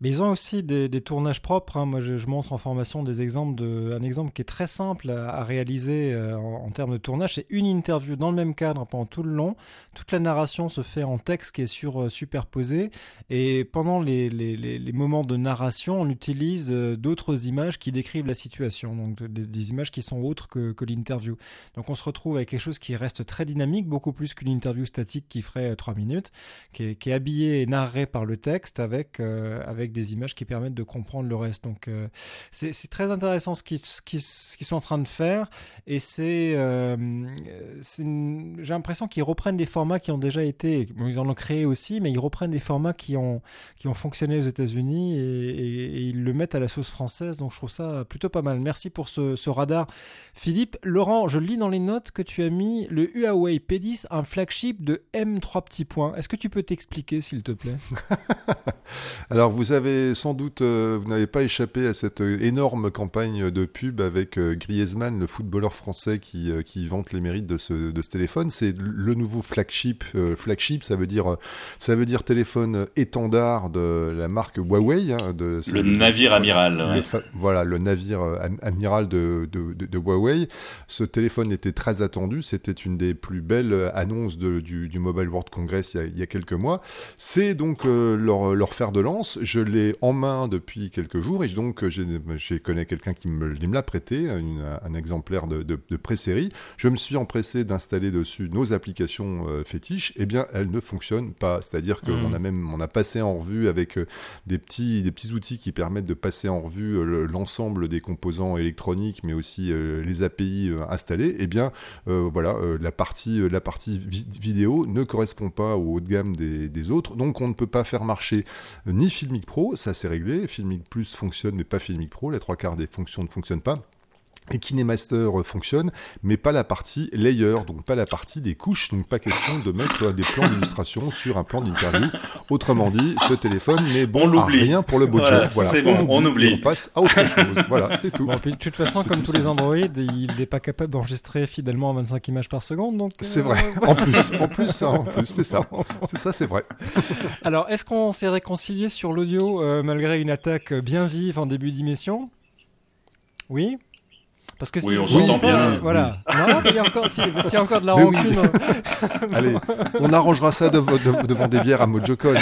Mais ils ont aussi des, tournages propres. Hein. Moi, je, montre en formation des exemples de, un exemple qui est très simple à, réaliser euh, en, termes de tournage. C'est une interview dans le même cadre pendant tout le long. Toute la narration se fait en texte qui est sur, euh, superposé. Et pendant les, les, les, moments de narration, on utilise euh, d'autres images qui décrivent la situation. Donc des, images qui sont autres que, que l'interview. Donc on se retrouve avec quelque chose qui reste très dynamique, beaucoup plus qu'une interview statique qui ferait 3 minutes, qui est, qui est habillé et narré par le texte avec, avec des images qui permettent de comprendre le reste. Donc euh, c'est très intéressant ce qu'ils sont en train de faire et c'est euh, j'ai l'impression qu'ils reprennent des formats qui ont déjà été, ils en ont créé aussi, mais ils reprennent des formats qui ont, qui ont fonctionné aux États-Unis et, ils le mettent à la sauce française. Donc je trouve ça plutôt pas mal. Merci pour ce, ce radar, Philippe. Laurent, je lis dans les notes que tu as mis le Huawei P10, un flagship de M3 petits points. Est-ce que tu peux t'expliquer, s'il te plaît? (laughs) Alors vous avez avez sans doute, euh, vous n'avez pas échappé à cette euh, énorme campagne de pub avec euh, Griezmann, le footballeur français qui, qui vante les mérites de ce, de ce téléphone. C'est le nouveau flagship. flagship, ça veut dire, ça veut dire téléphone étendard de la marque Huawei. Hein, de, le navire amiral. voilà, le navire amiral de, de, de, Huawei. Ce téléphone était très attendu. C'était une des plus belles annonces du, du, Mobile World Congress il y a, il y a quelques mois. C'est donc leur, leur fer de lance. Je l'ai en main depuis quelques jours et donc je connais quelqu'un qui me, l'a prêté, un exemplaire de, de, pré-série. Je me suis empressé d'installer dessus nos applications euh, fétiches. et eh bien, elles ne fonctionnent pas. C'est-à-dire qu'on hmm. a même on a passé en revue avec euh, des petits, des petits outils qui permettent de passer en revue euh, l'ensemble des composants électroniques, mais aussi les API installés. et eh bien, voilà, la partie, la partie vidéo ne correspond pas au haut de gamme des, des autres. Donc, on ne peut pas faire marcher ni Filmic Pro ça c'est réglé. Filmic Plus fonctionne, mais pas Filmic Pro. Les trois quarts des fonctions ne fonctionnent pas. Et KineMaster fonctionne, mais pas la partie layer, donc pas la partie des couches, donc pas question de mettre des plans d'illustration sur un plan d'interview. Autrement dit, ce téléphone n'est bon à rien pour le budget. Voilà, c'est bon, on, oublie. On passe à autre chose. Voilà, c'est tout. de toute façon, comme tous les Android, il n'est pas capable d'enregistrer fidèlement 25 images par seconde, donc. C'est vrai. Euh, en plus, en plus, en plus, c'est ça. C'est ça, c'est vrai. Alors, est-ce qu'on s'est réconcilié sur l'audio euh, malgré une attaque bien vive en début d'émission Oui? Parce que oui, on s'entend bien. Voilà. Non, il y a encore, s'il y a encore de la rancune. (laughs) Allez, on arrangera ça devant des bières à Mojocon.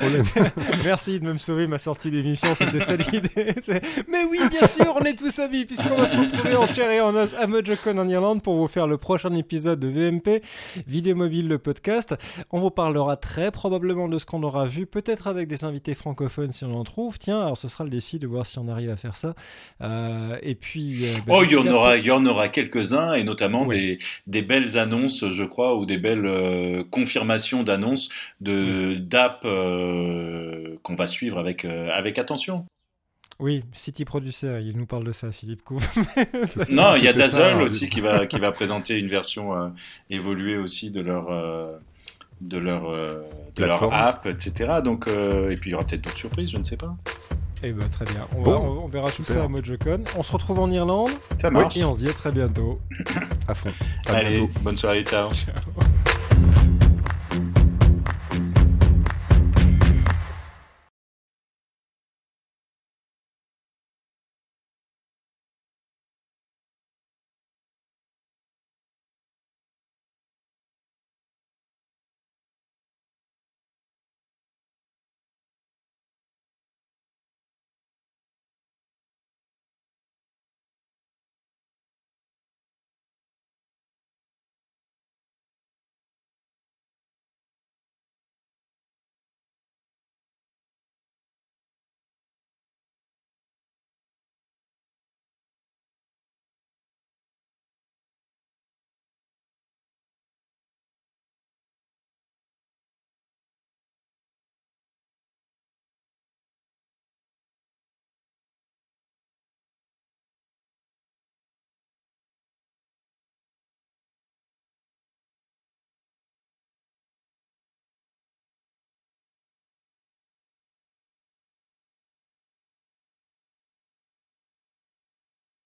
(laughs) Merci de me sauver ma sortie d'émission, c'était ça l'idée. (laughs) Mais oui, bien sûr, on est tous amis, puisqu'on va se retrouver en chair et en os à Mojocon en Irlande pour vous faire le prochain épisode de VMP, Vidéo Mobile, le podcast. On vous parlera très probablement de ce qu'on aura vu, peut-être avec des invités francophones si on en trouve. Tiens, alors ce sera le défi de voir si on arrive à faire ça. Euh, et puis. Euh, ben, il y en aura, il y en aura quelques-uns et notamment des, des, belles annonces, je crois, ou des belles euh, confirmations d'annonces de d'app euh, qu'on va suivre avec euh, avec attention. Oui, City Producer, il nous parle de ça, Philippe Couve. (laughs) non, il y a Dazzle aussi qui va qui va présenter une version évoluée aussi de leur de leur de leur app, etc. Donc et puis il y aura peut-être d'autres surprises, je ne sais pas. Eh ben très bien. On, on, verra tout ça à MojoCon. On se retrouve en Irlande. Ça marche. Et on se dit à très bientôt. à fond. Allez, bonne soirée, ciao. (laughs) ciao.